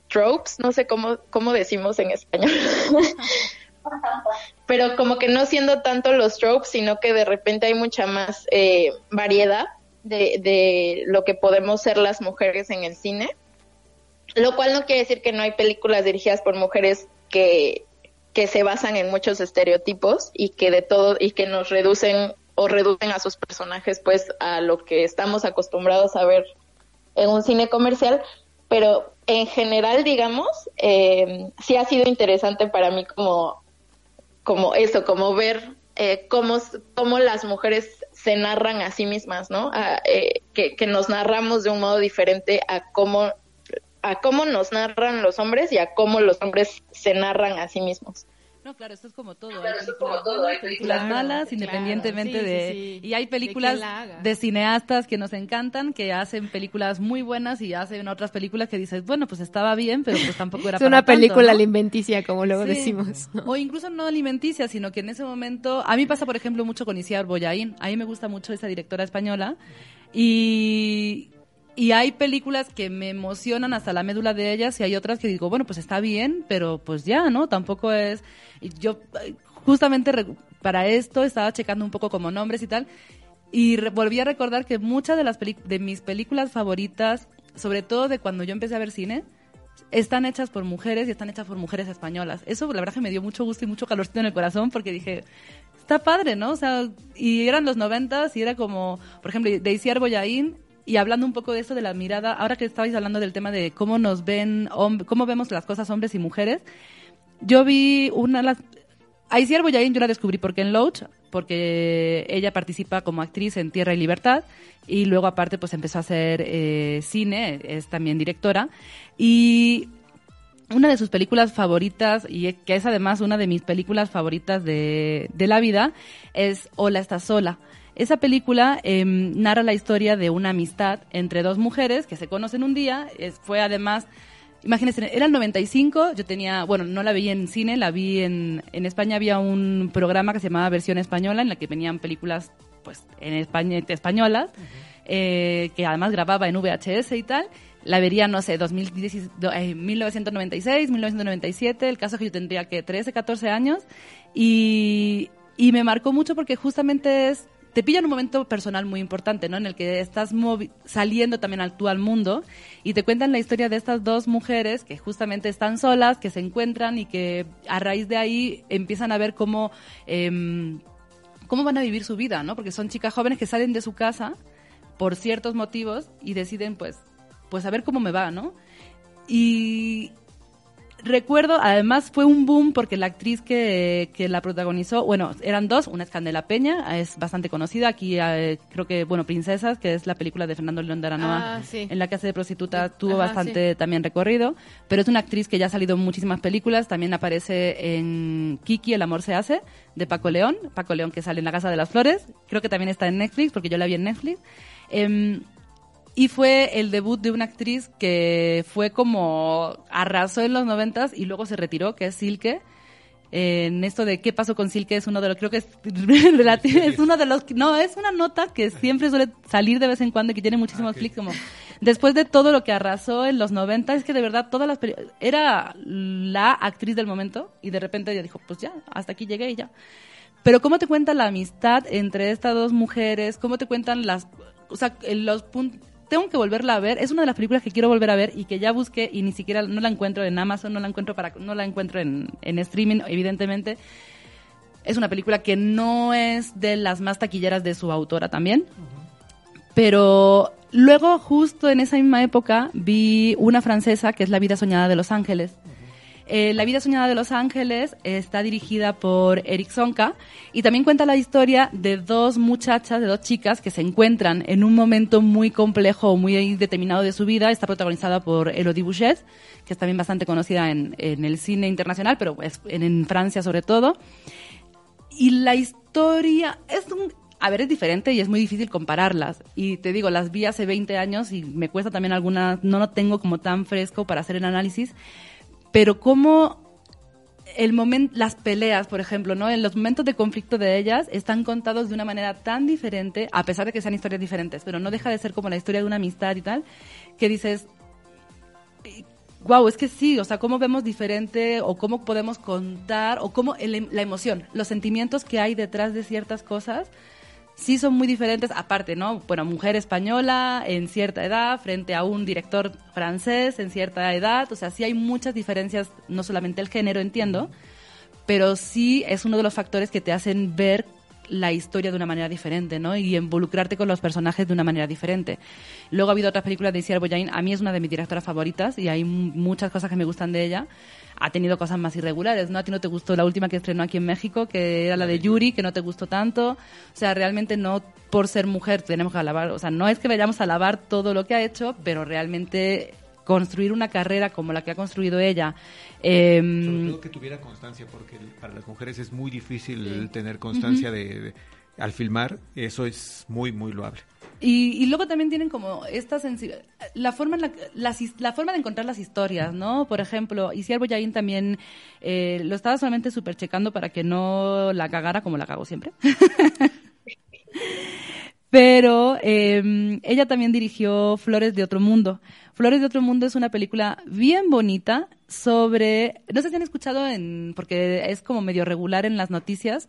tropes, no sé cómo, cómo decimos en español. Pero como que no siendo tanto los tropes, sino que de repente hay mucha más eh, variedad de, de lo que podemos ser las mujeres en el cine. Lo cual no quiere decir que no hay películas dirigidas por mujeres que, que se basan en muchos estereotipos y que de todo y que nos reducen o reducen a sus personajes pues a lo que estamos acostumbrados a ver en un cine comercial, pero en general, digamos, eh, sí ha sido interesante para mí como, como eso, como ver eh, cómo, cómo las mujeres se narran a sí mismas, ¿no? Eh, que, que nos narramos de un modo diferente a cómo a cómo nos narran los hombres y a cómo los hombres se narran a sí mismos. No, claro, esto es como todo. Hay películas buenas, películas Claro, malas, claro. independientemente Sí, sí, de... sí. Y hay De películas haga. de cineastas que nos encantan, que hacen películas muy buenas y hacen otras películas que dices, bueno, pues estaba bien, pero pues tampoco era Es una para tanto, película ¿no? alimenticia, como luego Sí. decimos. O incluso no alimenticia, sino que en ese momento... A mí pasa, por ejemplo, mucho con Isiar Boyain. A mí me gusta mucho esa directora española. Y... Y hay películas que me emocionan hasta la médula de ellas y hay otras que digo, bueno, pues está bien, pero pues ya, ¿no? Tampoco es... Yo justamente para esto estaba checando un poco como nombres y tal y volví a recordar que muchas de las de mis películas favoritas, sobre todo de cuando yo empecé a ver cine, están hechas por mujeres y están hechas por mujeres españolas. Eso la verdad que me dio mucho gusto y mucho calorcito en el corazón porque dije, está padre, ¿no? O sea, y eran los noventas y era como, por ejemplo, de Isiar Boyain y hablando un poco de esto de la mirada, ahora que estabais hablando del tema de cómo nos ven, cómo vemos las cosas hombres y mujeres, yo vi una de las... A Isiar Boyain yo la descubrí porque en Loach, porque ella participa como actriz en Tierra y Libertad y luego aparte pues empezó a hacer eh, cine, es también directora y una de sus películas favoritas, y que es además una de mis películas favoritas de, de la vida, es Hola, estás sola. Esa película eh, narra la historia de una amistad entre dos mujeres que se conocen un día. Es, fue además, imagínense, era el 95, yo tenía, bueno, no la vi en cine, la vi en, en España, había un programa que se llamaba Versión Española, en la que venían películas pues en España, españolas, eh, que además grababa en VHS y tal. La vería, no sé, 2010, eh, 1996, 1997, el caso es que yo tendría que 13, 14 años, y, y me marcó mucho porque justamente es te pilla en un momento personal muy importante, ¿no? En el que estás saliendo también al tú al mundo y te cuentan la historia de estas dos mujeres que justamente están solas, que se encuentran y que a raíz de ahí empiezan a ver cómo, em, cómo van a vivir su vida, ¿no? Porque son chicas jóvenes que salen de su casa por ciertos motivos y deciden, pues, pues a ver cómo me va, ¿no? Y recuerdo, además fue un boom porque la actriz que, que la protagonizó, bueno, eran dos, una es Candela Peña, es bastante conocida, aquí eh, creo que, bueno, Princesas, que es la película de Fernando León de Aranoa, Ah, sí. en la que hace de prostituta, tuvo Ajá, bastante también recorrido, pero es una actriz que ya ha salido en muchísimas películas, también aparece en Kiki, El amor se hace, de Paco León, Paco León que sale en La Casa de las Flores, creo que también está en Netflix, porque yo la vi en Netflix. Em, y fue el debut de una actriz que fue como arrasó en los noventas y luego se retiró, que es Silke. Eh, en esto de qué pasó con Silke es uno de los, creo que es, es uno de los, no, es una nota que siempre suele salir de vez en cuando y que tiene muchísimos clics como, después de todo lo que arrasó en los 90, es que de verdad todas las era la actriz del momento y de repente ella dijo, pues ya, hasta aquí llegué y ya. Pero cómo te cuenta la amistad entre estas dos mujeres, cómo te cuentan las, o sea, los puntos, tengo que volverla a ver, es una de las películas que quiero volver a ver y que ya busqué y ni siquiera no la encuentro en Amazon, no la encuentro para, no la encuentro en, en streaming, evidentemente. Es una película que no es de las más taquilleras de su autora también. Pero luego, justo en esa misma época, vi una francesa que es La vida soñada de Los Ángeles. Eh, la vida soñada de Los Ángeles está dirigida por Eric Sonka y también cuenta la historia de dos muchachas, de dos chicas que se encuentran en un momento muy complejo, muy determinado de su vida. Está protagonizada por Elodie Bouchet, que es también bastante conocida en, el cine internacional, pero es en, en Francia sobre todo. Y la historia es un... A ver, es diferente y es muy difícil compararlas. Y te digo, las vi hace 20 años y me cuesta también algunas, no lo tengo como tan fresco para hacer el análisis, pero como el momento, las peleas, por ejemplo, ¿no? En los momentos de conflicto de ellas están contados de una manera tan diferente, a pesar de que sean historias diferentes, pero no deja de ser como la historia de una amistad y tal, que dices, wow, es que sí, o sea, cómo vemos diferente o cómo podemos contar o cómo el- la emoción, los sentimientos que hay detrás de ciertas cosas sí son muy diferentes, aparte, ¿no? Bueno, mujer española en cierta edad frente a un director francés en cierta edad, o sea, sí hay muchas diferencias, no solamente el género, entiendo, pero sí es uno de los factores que te hacen ver la historia de una manera diferente, ¿no? Y involucrarte con los personajes de una manera diferente. Luego ha habido otras películas de Isiar Boyain, a mí es una de mis directoras favoritas y hay muchas cosas que me gustan de ella. Ha tenido cosas más irregulares, ¿no? A ti no te gustó la última que estrenó aquí en México, que era la de Yuri, que no te gustó tanto. O sea, realmente no por ser mujer tenemos que alabar, o sea, no es que vayamos a alabar todo lo que ha hecho, pero realmente construir una carrera como la que ha construido ella. em, Sobre todo que tuviera constancia, porque para las mujeres es muy difícil tener constancia de, de- al filmar. Eso es muy, muy loable. Y, y luego también tienen como esta sensibilidad, la forma, en la, his- la forma de encontrar las historias, ¿no? Por ejemplo, Isiar Boyain también eh, lo estaba solamente super checando para que no la cagara como la cago siempre. Pero eh, ella también dirigió Flores de Otro Mundo. Flores de Otro Mundo es una película bien bonita sobre, no sé si han escuchado, en, porque es como medio regular en las noticias,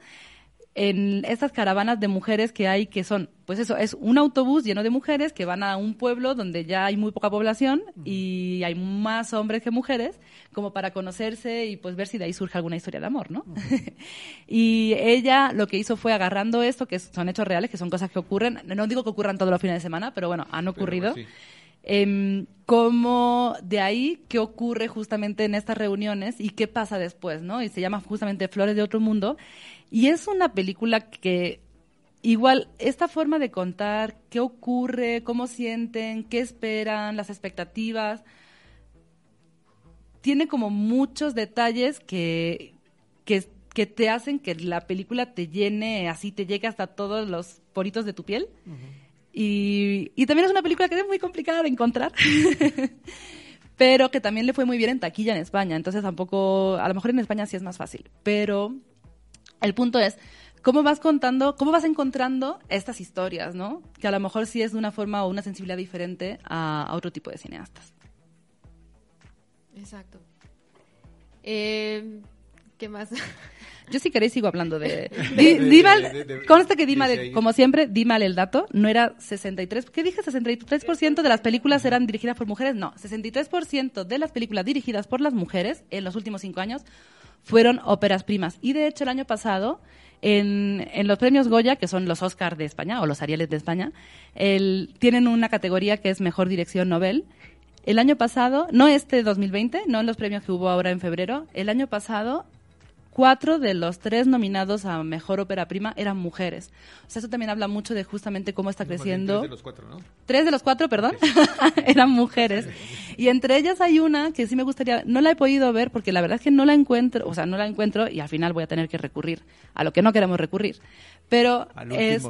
en estas caravanas de mujeres que hay que son, pues eso, es un autobús lleno de mujeres que van a un pueblo donde ya hay muy poca población y hay más hombres que mujeres, como para conocerse y pues ver si de ahí surge alguna historia de amor, ¿no? y ella lo que hizo fue agarrando esto, que son hechos reales, que son cosas que ocurren, no digo que ocurran todos los fines de semana, pero bueno, han ocurrido. sí. Em, cómo de ahí qué ocurre justamente en estas reuniones y qué pasa después, ¿no? Y se llama justamente Flores de Otro Mundo. Y es una película que igual esta forma de contar qué ocurre, cómo sienten, qué esperan, las expectativas, tiene como muchos detalles que, que, que te hacen que la película te llene así, te llegue hasta todos los poritos de tu piel. Y, también es una película que es muy complicada de encontrar, pero que también le fue muy bien en taquilla en España. Entonces tampoco, a lo mejor en España sí es más fácil. Pero el punto es cómo vas contando, cómo vas encontrando estas historias, ¿no? Que a lo mejor sí es de una forma o una sensibilidad diferente a, a otro tipo de cineastas. Exacto. Eh, ¿Qué más? Yo si queréis sigo hablando de... Di- de- di mal- de- de- conste que di mal, dice ahí. como siempre, di mal el dato. No era 63... ¿Qué dije? ¿63% de las películas eran dirigidas por mujeres? No, 63% de las películas dirigidas por las mujeres en los últimos cinco años fueron óperas primas. Y de hecho el año pasado, en, en los premios Goya, que son los Oscars de España o los Arieles de España, el- tienen una categoría que es Mejor Dirección Nobel. El año pasado, no este 2020, no en los premios que hubo ahora en febrero, el año pasado cuatro de los tres nominados a Mejor Ópera Prima eran mujeres. O sea, eso también habla mucho de justamente cómo está bien creciendo. tres de los cuatro, ¿no? Tres de los cuatro, perdón, eran mujeres. Y entre ellas hay una que sí me gustaría, no la he podido ver porque la verdad es que no la encuentro, o sea, no la encuentro y al final voy a tener que recurrir a lo que no queremos recurrir. Pero Al es,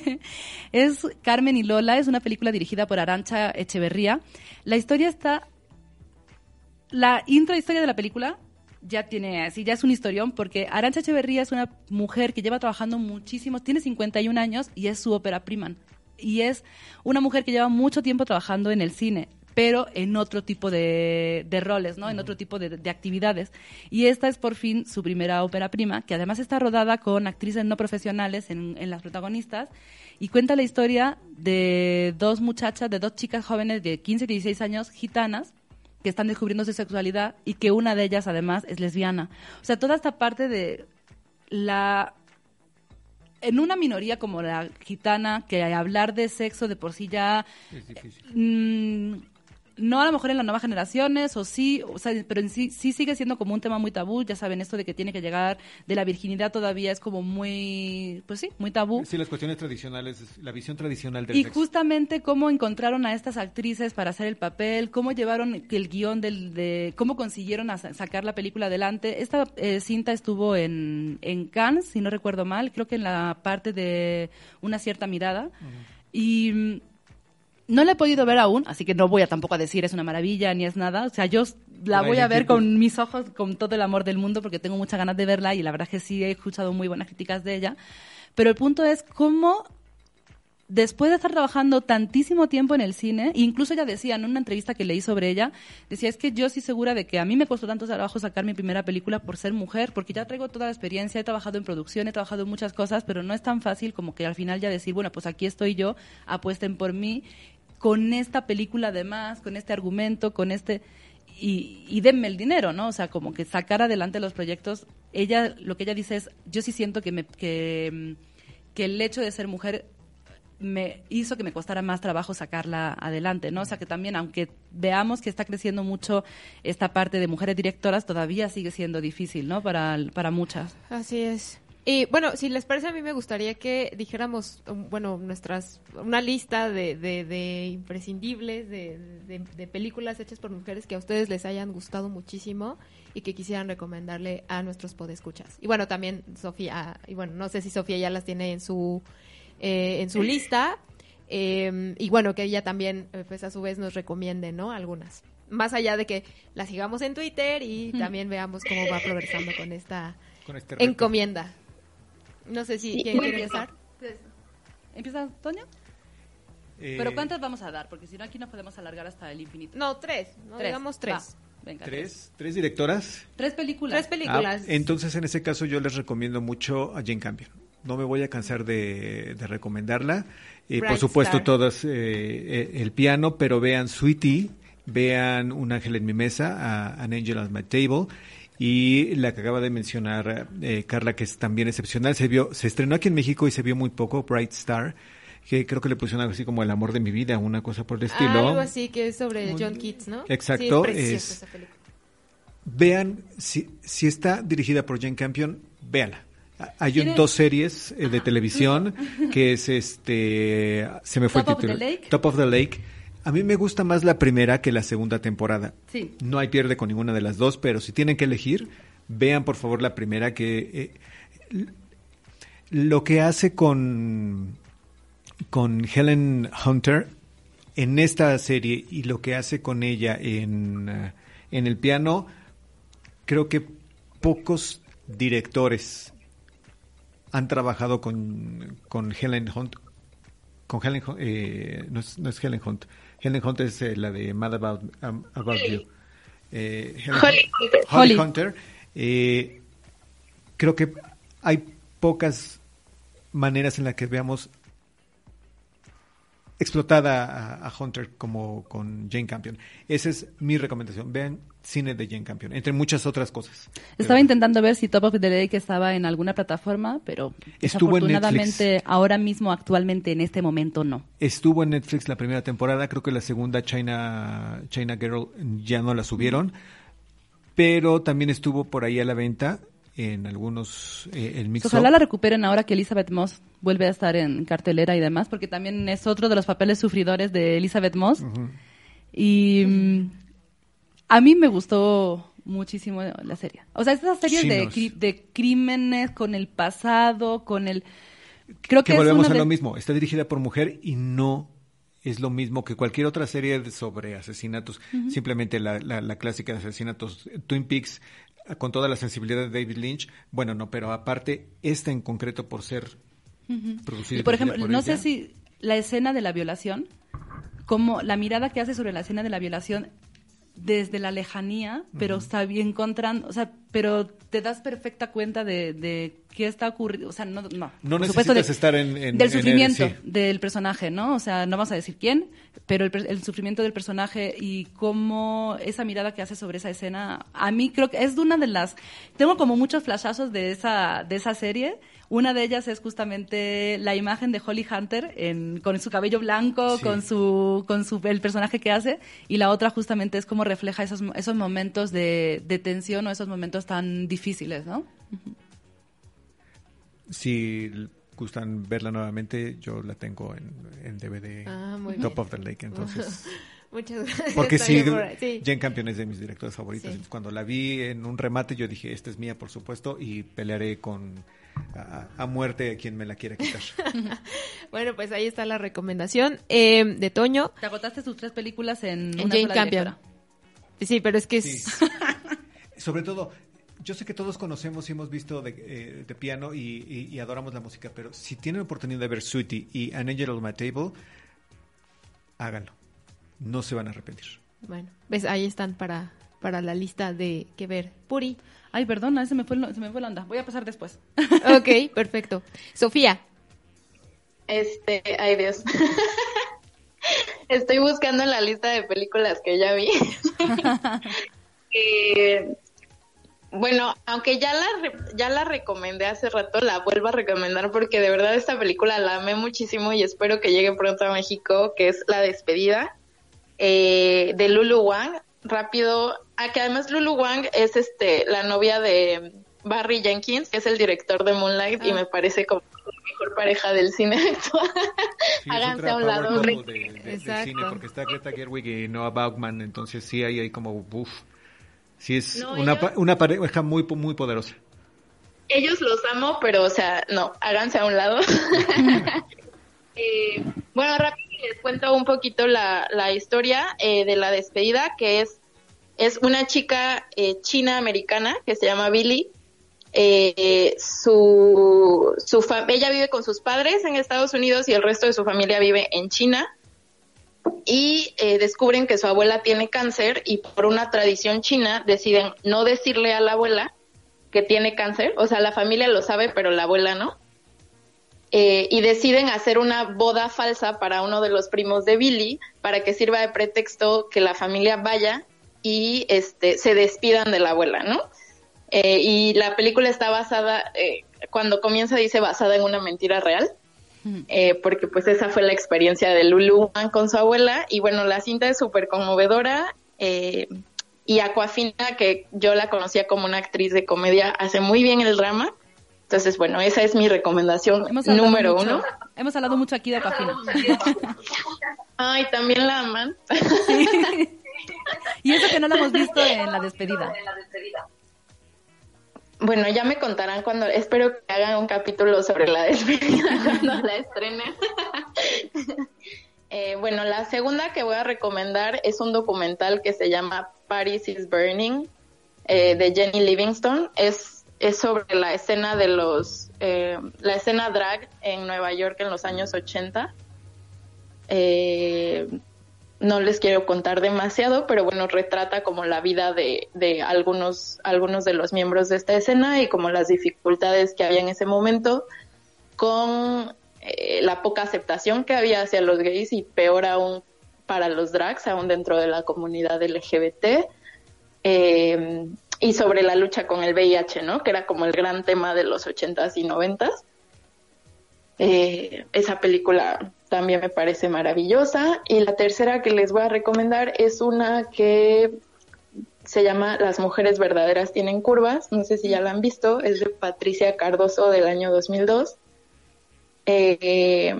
es Carmen y Lola, es una película dirigida por Arancha Echeverría. La historia está la intro historia de la película ya tiene así, ya es un historión, porque Arancha Echeverría es una mujer que lleva trabajando muchísimo, tiene 51 años y es su ópera prima. Y es una mujer que lleva mucho tiempo trabajando en el cine, pero en otro tipo de, de roles, ¿no? En otro tipo de, de actividades. Y esta es por fin su primera ópera prima, que además está rodada con actrices no profesionales en, en las protagonistas y cuenta la historia de dos muchachas, de dos chicas jóvenes de 15 y 16 años, gitanas, que están descubriendo su sexualidad y que una de ellas además es lesbiana. O sea, toda esta parte de la... En una minoría como la gitana, que hablar de sexo de por sí ya... Es difícil. mm, no a lo mejor en las nuevas generaciones, o sí, o sea, pero en sí, sí sigue siendo como un tema muy tabú. Ya saben, esto de que tiene que llegar de la virginidad todavía es como muy, pues sí, muy tabú. Sí, las cuestiones tradicionales, la visión tradicional del Y sexo. justamente cómo encontraron a estas actrices para hacer el papel, cómo llevaron el guion del, de, cómo consiguieron a sa- sacar la película adelante. Esta eh, cinta estuvo en, en Cannes, si no recuerdo mal, creo que en la parte de una cierta mirada. Y mm, no la he podido ver aún, así que no voy a tampoco a decir es una maravilla ni es nada. O sea, yo la voy a ver con mis ojos, con todo el amor del mundo, porque tengo muchas ganas de verla y la verdad es que sí he escuchado muy buenas críticas de ella. Pero el punto es cómo después de estar trabajando tantísimo tiempo en el cine, incluso ella decía en una entrevista que leí sobre ella, decía, es que yo sí segura de que a mí me costó tanto trabajo sacar mi primera película por ser mujer, porque ya traigo toda la experiencia, he trabajado en producción, he trabajado en muchas cosas, pero no es tan fácil como que al final ya decir, bueno, pues aquí estoy yo, apuesten por mí, con esta película además, con este argumento, con este... Y, y denme el dinero, ¿no? O sea, como que sacar adelante los proyectos. Ella, lo que ella dice es, yo sí siento que, me, que, mm, que el hecho de ser mujer me hizo que me costara más trabajo sacarla adelante, ¿no? O sea que también, aunque veamos que está creciendo mucho esta parte de mujeres directoras, todavía sigue siendo difícil, ¿no? Para, para muchas. Así es. Y bueno, si les parece, a mí me gustaría que dijéramos, um, bueno, nuestras, una lista de, de, de imprescindibles, de, de, películas hechas por mujeres que a ustedes les hayan gustado muchísimo y que quisieran recomendarle a nuestros podescuchas. Y bueno, también Sofía, y bueno, no sé si Sofía ya las tiene en su, eh, en su lista. eh, y bueno, que ella también, eh, pues a su vez, nos recomiende, ¿no? Algunas. Más allá de que la sigamos en Twitter y también veamos cómo va progresando con esta Con este encomienda. No sé si Sí, quién una quiere empieza. empezar. ¿Empieza Toño? Eh, ¿Pero cuántas vamos a dar? Porque si no, aquí nos podemos alargar hasta el infinito. No, tres. No digamos tres. Va, venga, ¿Tres? ¿Tres directoras? Tres películas. Tres películas. Ah, entonces, en ese caso, yo les recomiendo mucho a Jane Campion. No me voy a cansar de, de recomendarla. Eh, por supuesto, Star. todas eh, eh, el piano, pero vean Sweetie, vean Un ángel en mi mesa, a, An Angel at My Table. Y la que acaba de mencionar eh, Carla, que es también excepcional, se vio, se estrenó aquí en México y se vio muy poco, Bright Star, que creo que le pusieron algo así como El amor de mi vida, una cosa por el estilo. Algo así que es sobre John Keats, ¿no? Exacto, Sí, es preciosa es- esa película. Vean, si, si está dirigida por Jane Campion, véala. Ah, Hay un- ¿Tiene- dos series eh, de televisión que es este se me fue Top el of título the Lake. Top of the Lake. A mí me gusta más la primera que la segunda temporada. Sí. No hay pierde con ninguna de las dos, pero si tienen que elegir, vean por favor la primera que eh, lo que hace con con Helen Hunter en esta serie y lo que hace con ella en, eh, en el piano, creo que pocos directores han trabajado con, con Helen Hunt. Con Helen eh, no, es, no es Helen Hunt. Helen Hunt es eh, la de Mad About, um, About You. Eh, Helen Holly Hunt- Hunter. Holly Holly. Hunter. Eh, creo que hay pocas maneras en las que veamos explotada a, a Hunter como con Jane Campion. Esa es mi recomendación. Vean cine de Jane Campion, entre muchas otras cosas. Estaba intentando ver si Top of the Lake estaba en alguna plataforma, pero Estuvo en desafortunadamente ahora mismo, actualmente, en este momento, no. Estuvo en Netflix la primera temporada, creo que la segunda China, China Girl ya no la subieron, pero también estuvo por ahí a la venta en algunos, eh, el mix Ojalá la recuperen ahora que Elizabeth Moss vuelve a estar en cartelera y demás, porque también es otro de los papeles sufridores de Elizabeth Moss. Y mm, a mí me gustó muchísimo la serie. O sea, estas series Sí, de, nos- cri- de crímenes con el pasado, con el... Creo que, que volvemos a de- lo mismo, está dirigida por mujer y no es lo mismo que cualquier otra serie sobre asesinatos, simplemente la, la, la clásica de asesinatos Twin Peaks con toda la sensibilidad de David Lynch, bueno, no, pero aparte esta en concreto por ser producida Y por ejemplo, no sé si la escena de la violación, como la mirada que hace sobre la escena de la violación desde la lejanía, pero está bien encontrando, o sea, pero te das perfecta cuenta de, de qué está ocurriendo, o sea, no, no, No por supuesto, de- estar en- en- en del el- sufrimiento sí. del personaje, ¿no? O sea, no vamos a decir quién, pero el, el sufrimiento del personaje y cómo esa mirada que hace sobre esa escena, a mí creo que es de una de las, tengo como muchos flashazos de esa, de esa serie. Una de ellas es justamente la imagen de Holly Hunter en, con su cabello blanco, Sí. con su, con su, el personaje que hace, y la otra justamente es cómo refleja esos, esos momentos de, de tensión o esos momentos tan difíciles, ¿no? Si gustan verla nuevamente, yo la tengo en, en DVD Ah, Top bien. of the Lake, entonces... Muchas gracias. Porque sí, bien por sí. Jane Campion es de mis directores favoritos. Sí. Cuando la vi en un remate, yo dije, esta es mía, por supuesto, y pelearé con a, a muerte a quien me la quiera quitar. Bueno, pues ahí está la recomendación eh, de Toño. Te agotaste sus tres películas en, En una Jane Campion. Sí, pero es que Sí. es... Sobre todo, yo sé que todos conocemos y hemos visto de, eh, de piano y, y- y adoramos la música, pero si tienen oportunidad de ver Sweetie y An Angel on My Table, háganlo. No se van a arrepentir. Bueno, ves, ahí están para, para la lista de que ver. Puri. Ay, perdona, se me, fue, el- se me fue la onda. Voy a pasar después. Ok, perfecto. Sofía. Este, ay Dios. Estoy buscando en la lista de películas que ya vi. Eh, bueno, aunque ya la ya la recomendé hace rato, la vuelvo a recomendar porque de verdad esta película la amé muchísimo y espero que llegue pronto a México, que es La despedida eh, de Lulu Wang. Rápido, ah, que además Lulu Wang es este la novia de Barry Jenkins, que es el director de Moonlight y Ah. me parece como la mejor pareja del cine actual. Sí, Háganse a un lado. de, de- del Exacto. cine, porque está Greta Gerwig y Noah Baumbach, entonces sí hay ahí como, uff, sí es No, una, ellos- una pareja muy, muy poderosa. Ellos los amo, pero, o sea, no, háganse a un lado. Eh, bueno, rápido les cuento un poquito la, la historia eh, de la despedida, que es, es una chica eh, china-americana que se llama Billy. Eh, su, su fa- ella vive con sus padres en Estados Unidos y el resto de su familia vive en China. Y eh, descubren que su abuela tiene cáncer y por una tradición china deciden no decirle a la abuela que tiene cáncer, o sea, la familia lo sabe, pero la abuela no. Eh, y deciden hacer una boda falsa para uno de los primos de Billy para que sirva de pretexto que la familia vaya y este se despidan de la abuela, ¿no? Eh, y la película está basada, eh, cuando comienza dice basada en una mentira real, eh, porque pues esa fue la experiencia de Lulu con su abuela y bueno, la cinta es súper conmovedora eh, y Aquafina, que yo la conocía como una actriz de comedia, hace muy bien el drama. Entonces, bueno, esa es mi recomendación número mucho- uno. Hemos hablado mucho aquí de Aquafina. Ay, también la aman. y eso que no la hemos visto en la despedida. Bueno, ya me contarán cuando, espero que hagan un capítulo sobre la despedida cuando la estrenen. Eh, bueno, la segunda que voy a recomendar es un documental que se llama Paris is Burning eh, de Jenny Livingston. Es es sobre la escena de los, eh, la escena drag en Nueva York en los años 80. Eh, no les quiero contar demasiado, pero bueno, retrata como la vida de, de algunos, algunos de los miembros de esta escena y como las dificultades que había en ese momento con eh, la poca aceptación que había hacia los gays y peor aún para los drags, aún dentro de la comunidad LGBT. Eh, y sobre la lucha con el VIH, ¿no? Que era como el gran tema de los 80s y 90s. Eh, esa película también me parece maravillosa. Y la tercera que les voy a recomendar es una que se llama Las mujeres verdaderas tienen curvas. No sé si ya la han visto. Es de Patricia Cardoso del año 2002. Eh,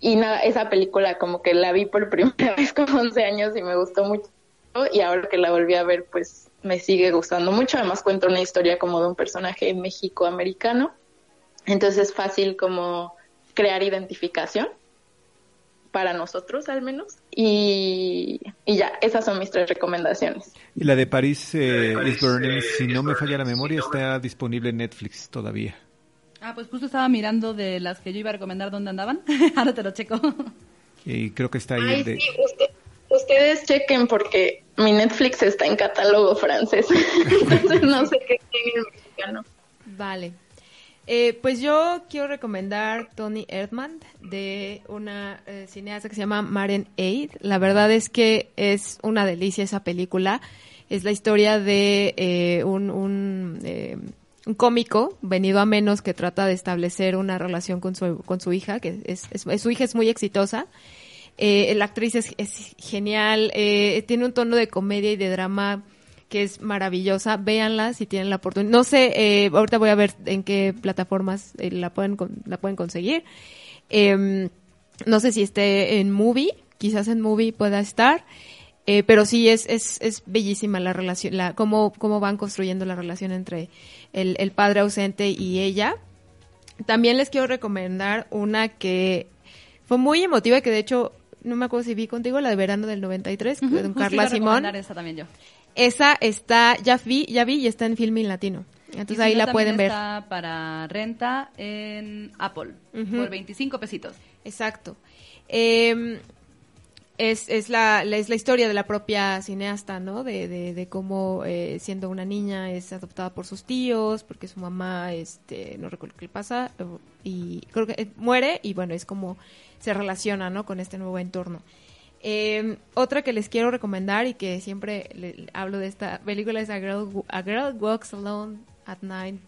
y nada, esa película como que la vi por primera vez con 11 años y me gustó mucho. Y ahora que la volví a ver, pues me sigue gustando mucho. Además cuenta una historia como de un personaje México-americano. Entonces es fácil como crear identificación para nosotros al menos. Y, y ya, esas son mis tres recomendaciones. Y la de París eh, is Burning, si no me falla la memoria, está disponible en Netflix todavía. Ah, pues justo estaba mirando de las que yo iba a recomendar dónde andaban. Ahora te lo checo. Y creo que está ahí. Ay, el de... sí, usted- ustedes chequen porque mi Netflix está en catálogo francés. Entonces no sé qué tiene el mexicano. Vale. Eh, pues yo quiero recomendar Tony Erdmann de una eh, cineasta que se llama Maren Aid. La verdad es que es una delicia esa película. Es la historia de eh, un, un, eh, un cómico venido a menos que trata de establecer una relación con su, con su hija, que es, es- su hija es muy exitosa. Eh, la actriz es, genial, eh, tiene un tono de comedia y de drama que es maravillosa. Véanla si tienen la oportunidad. No sé, eh, ahorita voy a ver en qué plataformas eh, la pueden con- la pueden conseguir. Em, no sé si esté en Movie, quizás en Movie pueda estar. Eh, pero sí es, es, es bellísima la relación, la, cómo, cómo van construyendo la relación entre el, el padre ausente y ella. También les quiero recomendar una que fue muy emotiva, que de hecho, no me acuerdo si vi contigo, la de verano del 93, con Justo iba Carla Simón. esa también yo. Esa está, ya vi, ya vi y está en Filming Latino. Entonces Y ahí la pueden ver. Está para renta en Apple por 25 pesitos. Exacto. Eh, es, es, la, la- es la historia de la propia cineasta, ¿no? De, de, de cómo eh, siendo una niña es adoptada por sus tíos, porque su mamá, este, no recuerdo qué le pasa, eh, y creo que eh, muere y bueno, es como se relaciona, ¿no? Con este nuevo entorno. Eh, otra que les quiero recomendar y que siempre le- hablo de esta película es A Girl, A Girl Walks Alone at Night,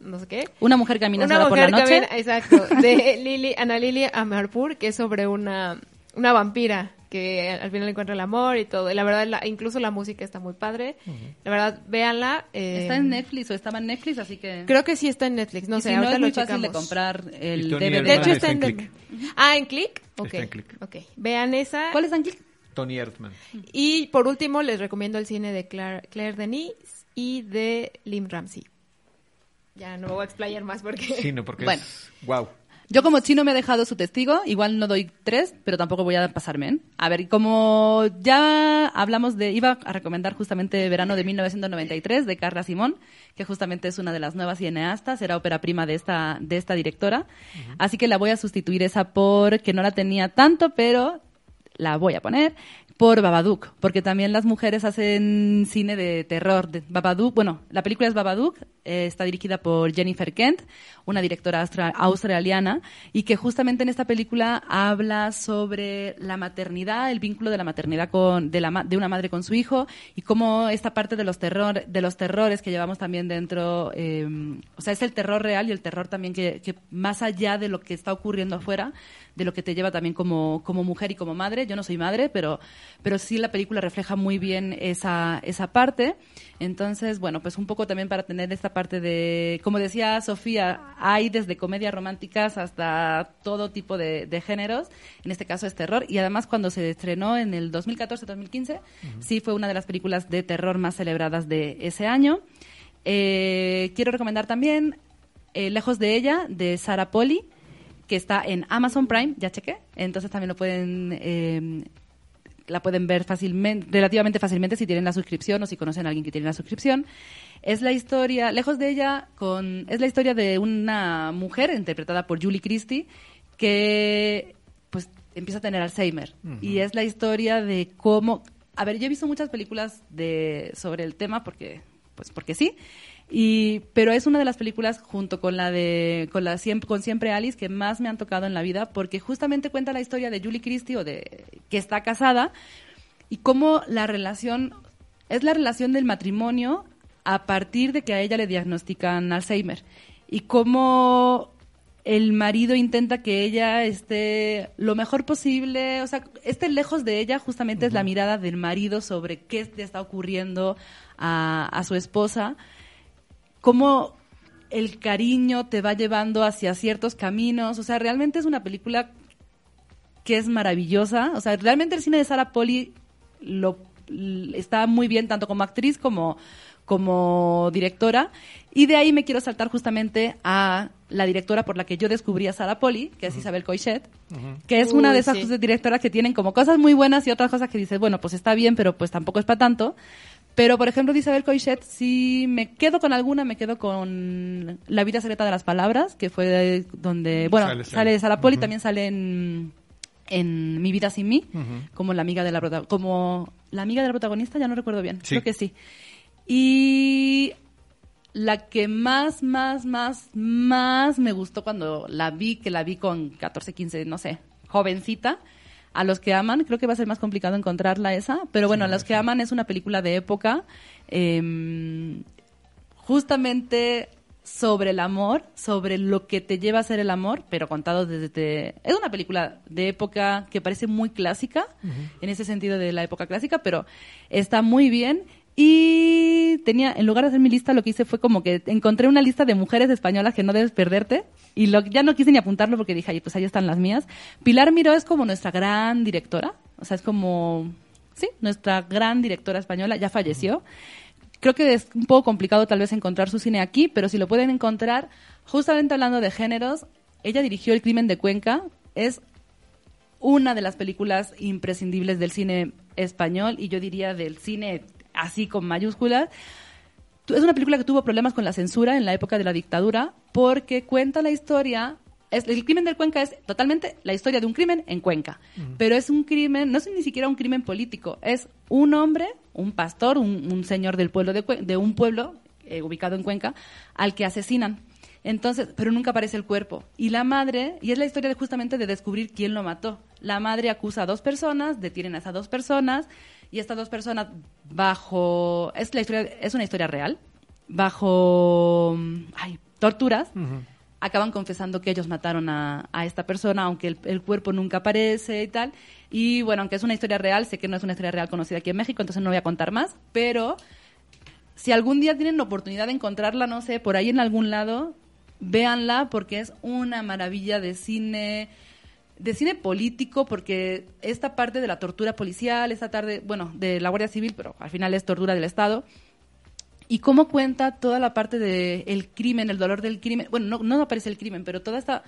no sé qué. Una mujer camina Una sola por la noche. camina- exacto, de Lili, Ana Lili Amarpur, que es sobre una, una vampira que al final encuentra el amor y todo. Y la verdad, la- incluso la música está muy padre. La verdad, véanla. eh, Está en Netflix o estaba en Netflix, así que... Creo que sí está en Netflix. No y sé, si no ahorita es lo muy fácil de comprar el DVD. De hecho, está en. Ah, ¿en Click? Ok. Está en Click. Ok. Vean esa. ¿Cuál es en click? Tony Erdmann. Y por último, les recomiendo el cine de Claire, Claire Denis y de Lim Ramsey. Ya no me voy a explayar más porque... Sí, no, porque Bueno. es... Wow. Yo como chino me he dejado su testigo, igual no doy tres, pero tampoco voy a pasarme. ¿eh? A ver, como ya hablamos de, iba a recomendar justamente Verano de 1993 de Carla Simón, que justamente es una de las nuevas cineastas, era ópera prima de esta, de esta directora. Así que la voy a sustituir esa porque no la tenía tanto, pero la voy a poner por Babadook, porque también las mujeres hacen cine de terror. De Babadook, bueno, la película es Babadook, eh, está dirigida por Jennifer Kent, una directora austra- australiana, y que justamente en esta película habla sobre la maternidad, el vínculo de la maternidad de, una madre con su hijo, y cómo esta parte de los, terrores que llevamos también dentro, eh, o sea, es el terror real y el terror también que más allá de lo que está ocurriendo afuera, de lo que te lleva también como, como mujer y como madre. Yo no soy madre, pero, pero sí la película refleja muy bien esa, esa parte. Entonces, bueno, pues un poco también para tener esta parte de, como decía Sofía, hay desde comedias románticas hasta todo tipo de, de géneros. En este caso es terror. Y además cuando se estrenó en el 2014-2015, sí fue una de las películas de terror más celebradas de ese año. Eh, quiero recomendar también eh, Lejos de ella, de Sara Poli, que está en Amazon Prime, ya chequé, entonces también lo pueden eh, la pueden ver fácilmente, relativamente fácilmente si tienen la suscripción o si conocen a alguien que tiene la suscripción. Es la historia, lejos de ella, con, es la historia de una mujer interpretada por Julie Christie que pues empieza a tener Alzheimer. Y es la historia de cómo... A ver, yo he visto muchas películas de, sobre el tema porque, pues porque sí. Y, pero es una de las películas junto con la de con la siempre, con siempre Alice que más me han tocado en la vida porque justamente cuenta la historia de Julie Christie o de que está casada y cómo la relación es la relación del matrimonio a partir de que a ella le diagnostican Alzheimer y cómo el marido intenta que ella esté lo mejor posible, o sea, esté lejos de ella, justamente es la mirada del marido sobre qué le está ocurriendo a, a su esposa, cómo el cariño te va llevando hacia ciertos caminos, o sea, realmente es una película que es maravillosa, o sea, realmente el cine de Sarah Poli lo está muy bien tanto como actriz como como directora. Y de ahí me quiero saltar justamente a la directora por la que yo descubrí a Sara Poli, que es Isabel Coixet, que es una Uy, de esas sí. directoras que tienen como cosas muy buenas y otras cosas que dices, bueno, pues está bien, pero pues tampoco es para tanto. Pero, por ejemplo, de Isabel Coixet, sí me quedo con alguna, me quedo con La vida secreta de las palabras, que fue donde, bueno, Sale, sale, sale. Sara Poli, también sale en, en Mi vida sin mí, como la amiga de la prota- como la amiga de la protagonista, ya no recuerdo bien, Sí. creo que sí. Y la que más, más, más, más me gustó cuando la vi, que la vi con 14, 15, no sé, jovencita. A los que aman, creo que va a ser más complicado encontrarla esa, pero bueno, a los que aman es una película de época, em, justamente sobre el amor, sobre lo que te lleva a ser el amor, pero contado desde... Es una película de época que parece muy clásica, en ese sentido de la época clásica, pero está muy bien. Y tenía, en lugar de hacer mi lista, lo que hice fue como que encontré una lista de mujeres españolas que no debes perderte. Y lo, ya no quise ni apuntarlo porque dije, "Ay, pues ahí están las mías. Pilar Miró es como nuestra gran directora. O sea, es como, sí, nuestra gran directora española. Ya falleció. Creo que es un poco complicado tal vez encontrar su cine aquí, pero si lo pueden encontrar, justamente hablando de géneros, ella dirigió El crimen de Cuenca. Es una de las películas imprescindibles del cine español y yo diría del cine así con mayúsculas. Es una película que tuvo problemas con la censura en la época de la dictadura porque cuenta la historia. Es, el crimen del Cuenca es totalmente la historia de un crimen en Cuenca. Pero es un crimen, no es ni siquiera un crimen político. Es un hombre, un pastor, un, un señor del pueblo de un pueblo eh, ubicado en Cuenca, al que asesinan. Entonces, pero nunca aparece el cuerpo. Y la madre, y es la historia de, justamente de descubrir quién lo mató. La madre acusa a dos personas, detienen a esas dos personas, y estas dos personas bajo, es la historia, es una historia real, bajo, mm, ay, torturas, acaban confesando que ellos mataron a, a esta persona, aunque el, el cuerpo nunca aparece y tal. Y bueno, aunque es una historia real, sé que no es una historia real conocida aquí en México, entonces no voy a contar más, pero si algún día tienen la oportunidad de encontrarla, no sé, por ahí en algún lado, véanla porque es una maravilla de cine, de cine político, porque esta parte de la tortura policial, esta tarde, bueno, de la Guardia Civil, pero al final es tortura del Estado, y cómo cuenta toda la parte del crimen, el dolor del crimen, bueno, no, no aparece el crimen, pero toda esta,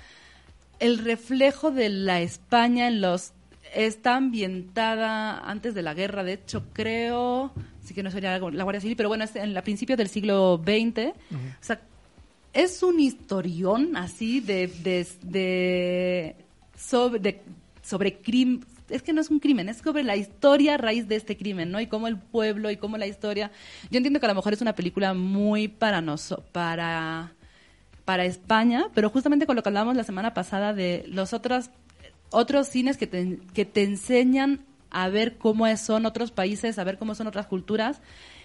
el reflejo de la España en los está ambientada antes de la guerra, de hecho creo, sí que no sería la Guardia Civil, pero bueno, es en la principios del siglo XX. O sea, es un historión así de, de, de sobre, de- sobre crimen. Es que no es un crimen, es sobre la historia a raíz de este crimen, ¿no? Y cómo el pueblo y cómo la historia. Yo entiendo que a lo mejor es una película muy para nosotros, para para España, pero justamente con lo que hablábamos la semana pasada de los otros otros cines que te, que te enseñan a ver cómo son otros países, a ver cómo son otras culturas,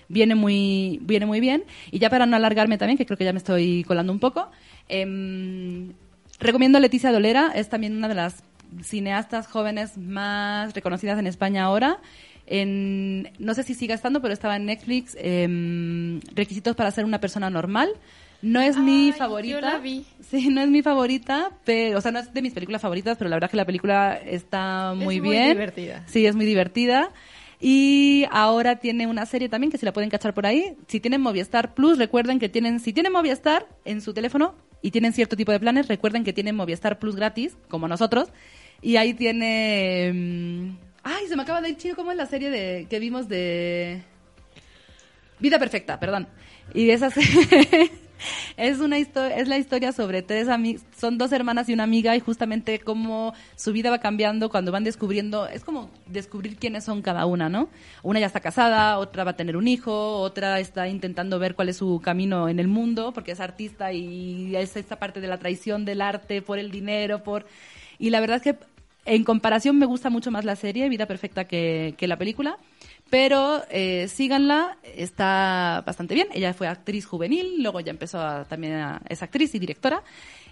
viene muy, viene muy bien. Y ya para no alargarme también, que creo que ya me estoy colando un poco, em, recomiendo a Leticia Dolera, es también una de las cineastas jóvenes más reconocidas en España ahora. En, no sé si siga estando, pero estaba en Netflix, em, Requisitos para ser una persona normal. No es mi Ay, favorita. yo la vi. Sí, no es mi favorita, pero, o sea, no es de mis películas favoritas, pero la verdad que la película está muy Es muy bien. divertida. Sí, es muy divertida. Y ahora tiene una serie también que si la pueden cachar por ahí. Si tienen Movistar Plus, recuerden que tienen, si tienen Movistar en su teléfono y tienen cierto tipo de planes, recuerden que tienen Movistar Plus gratis, como nosotros. Y ahí tiene, mm, Ay, se me acaba de ir chino, ¿cómo es la serie de que vimos de Vida Perfecta, perdón. Y esa serie es una es la historia sobre tres amigas, son dos hermanas y una amiga y justamente cómo su vida va cambiando cuando van descubriendo, es como descubrir quiénes son cada una, ¿no? Una ya está casada, otra va a tener un hijo, otra está intentando ver cuál es su camino en el mundo porque es artista y es esta parte de la traición del arte por el dinero, por y la verdad es que en comparación me gusta mucho más la serie Vida Perfecta que, que la película. Pero eh, síganla, está bastante bien. Ella fue actriz juvenil, luego ya empezó a, también a, es actriz y directora.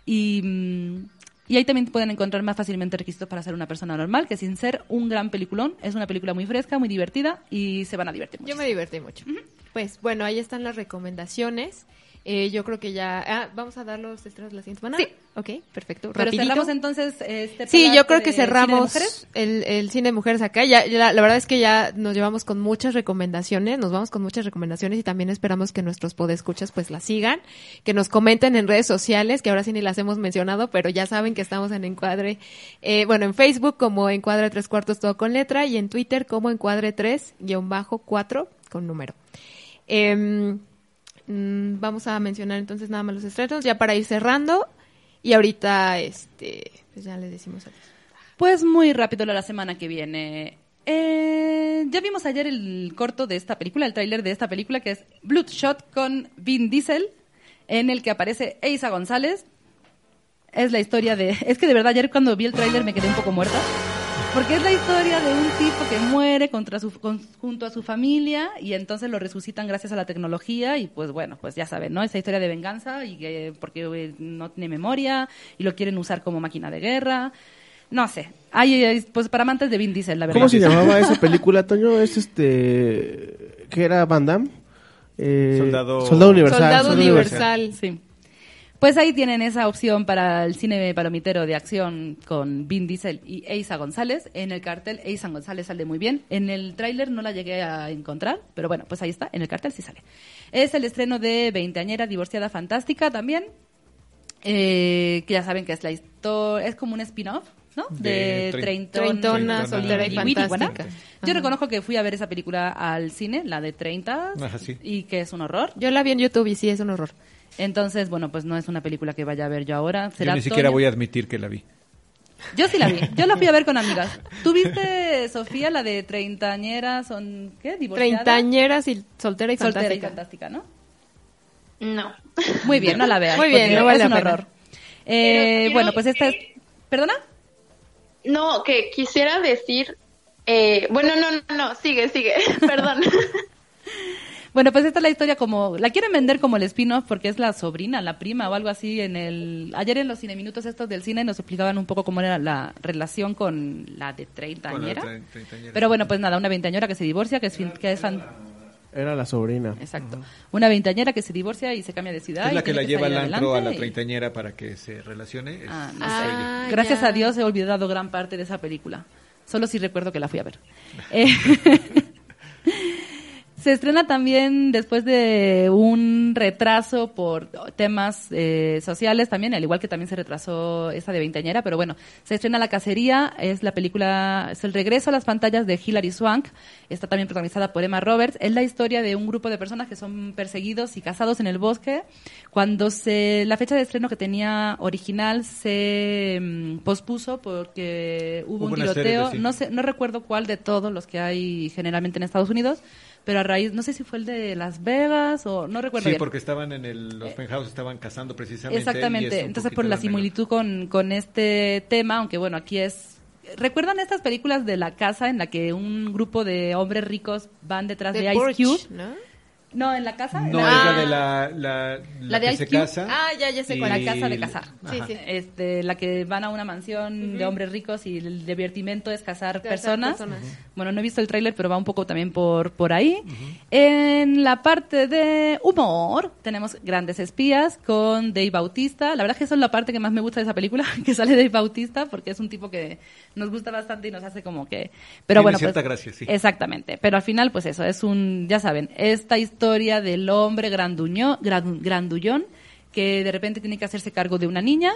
Y, mm, y ahí también pueden encontrar más fácilmente requisitos para ser una persona normal, que sin ser un gran peliculón, es una película muy fresca, muy divertida y se van a divertir mucho. Yo me divertí mucho. Pues bueno, ahí están las recomendaciones. Eh, yo creo que ya... Ah, ¿Vamos a dar los estrenos la siguiente semana? Sí. Ok, perfecto. Pero Rapidito. cerramos entonces este Sí, yo creo que cine cerramos el, el cine de mujeres acá. Ya, ya- la verdad es que ya nos llevamos con muchas recomendaciones, nos vamos con muchas recomendaciones y también esperamos que nuestros podescuchas pues las sigan, que nos comenten en redes sociales, que ahora sí ni las hemos mencionado, pero ya saben que estamos en Encuadre, eh, bueno, en Facebook como Encuadre tres cuartos todo con letra y en Twitter como Encuadre tres guion bajo cuatro con número. Em, mm, vamos a mencionar entonces nada más los estrenos ya para ir cerrando y ahorita este pues ya les decimos adiós. Pues muy rápido la semana que viene. Eh, ya vimos ayer el corto de esta película, el tráiler de esta película que es Bloodshot con Vin Diesel, en el que aparece Eiza González. Es la historia de... Es que de verdad ayer cuando vi el tráiler me quedé un poco muerta. Porque es la historia de un tipo que muere contra su, con- junto a su familia y entonces lo resucitan gracias a la tecnología y pues bueno, pues ya saben, ¿no? Esa historia de venganza y que porque eh, no tiene memoria y lo quieren usar como máquina de guerra. No sé. Hay, hay, pues para amantes de Vin Diesel, la verdad. ¿Cómo se llamaba esa película, Toño? Es este... ¿Qué era Van Damme? Eh, Soldado- Soldado Universal. Soldado Soldado Universal. Sí. Pues ahí tienen esa opción para el cine palomitero de acción con Vin Diesel y Eiza González. En el cartel Eiza González sale muy bien. En el tráiler no la llegué a encontrar, pero bueno, pues ahí está. En el cartel sí sale. Es el estreno de Veinteañera Divorciada Fantástica también. eh, que ya saben que es la historia, es como un spin-off, ¿no? De De, trein- treintona, Treintona, soltera y fantástica. Yo Ajá. reconozco que fui a ver esa película al cine, la de 30, Ajá, sí. y que es un horror. Yo la vi en YouTube y sí es un horror. Entonces, bueno, pues no es una película que vaya a ver yo ahora. Yo ni siquiera Toño. voy a admitir que la vi. Yo sí la vi. Yo la fui a ver con amigas. ¿Tú viste, Sofía, la de treintañera? ¿Son qué? ¿Divorciada? Treintañeras y soltera y Soltera y fantástica. fantástica, ¿no? No. Muy bien, no la veas. Muy bien, no vale es un horror. Eh, bueno, pues esta es... ¿Perdona? No, que quisiera decir. Eh, bueno, no, no, no, sigue, sigue. Perdón. Bueno, pues esta es la historia como... La quieren vender como el spin-off porque es la sobrina, la prima o algo así en el... Ayer en los cineminutos estos del cine nos explicaban un poco cómo era la relación con la de treintañera. Pero bueno, pues nada, una veinteañera que se divorcia, que es, fin- que es fan- Era la sobrina. Exacto. Una veinteañera que se divorcia y se cambia de ciudad. Es y la que la lleva al antro a la y- treintañera para que se relacione. es- Ah, no es. Ah, Gracias a Dios he olvidado gran parte de esa película. Solo sí recuerdo que la fui a ver. Eh, Se estrena también después de un retraso por temas eh, sociales también, al igual que también se retrasó esa de Veinteañera, pero bueno, se estrena La Cacería, es la película, es el regreso a las pantallas de Hilary Swank, está también protagonizada por Emma Roberts, es la historia de un grupo de personas que son perseguidos y cazados en el bosque, cuando se, la fecha de estreno que tenía original se mm, pospuso porque hubo, Hubo un serie tiroteo, sí. no sé, no recuerdo cuál de todos los que hay generalmente en Estados Unidos, pero a raíz, no sé si fue el de Las Vegas o no recuerdo Sí, bien. porque estaban en el, los penthouse estaban cazando precisamente. Exactamente, entonces por la similitud con, con este tema, aunque bueno, aquí es... ¿Recuerdan estas películas de la casa en la que un grupo de hombres ricos van detrás de, Ice Cube? ¿no? No, en la casa. No, en es la- la de la, la, La de que se casa. Ah, ya, ya sé con la casa de cazar. Sí, sí. Este, la que van a una mansión de hombres ricos y el divertimento es cazar, Cazar personas. personas. Bueno, no he visto el tráiler, pero va un poco también por, por ahí. En la parte de humor tenemos Grandes Espías con Dave Bautista. La verdad es que eso es la parte que más me gusta de esa película, que sale Dave Bautista, porque es un tipo que nos gusta bastante y nos hace como que... Pero Tiene bueno, cierta pues, gracia, sí. Exactamente, pero al final pues eso, es un, ya saben, esta historia del hombre granduño, gran- grandullón que de repente tiene que hacerse cargo de una niña.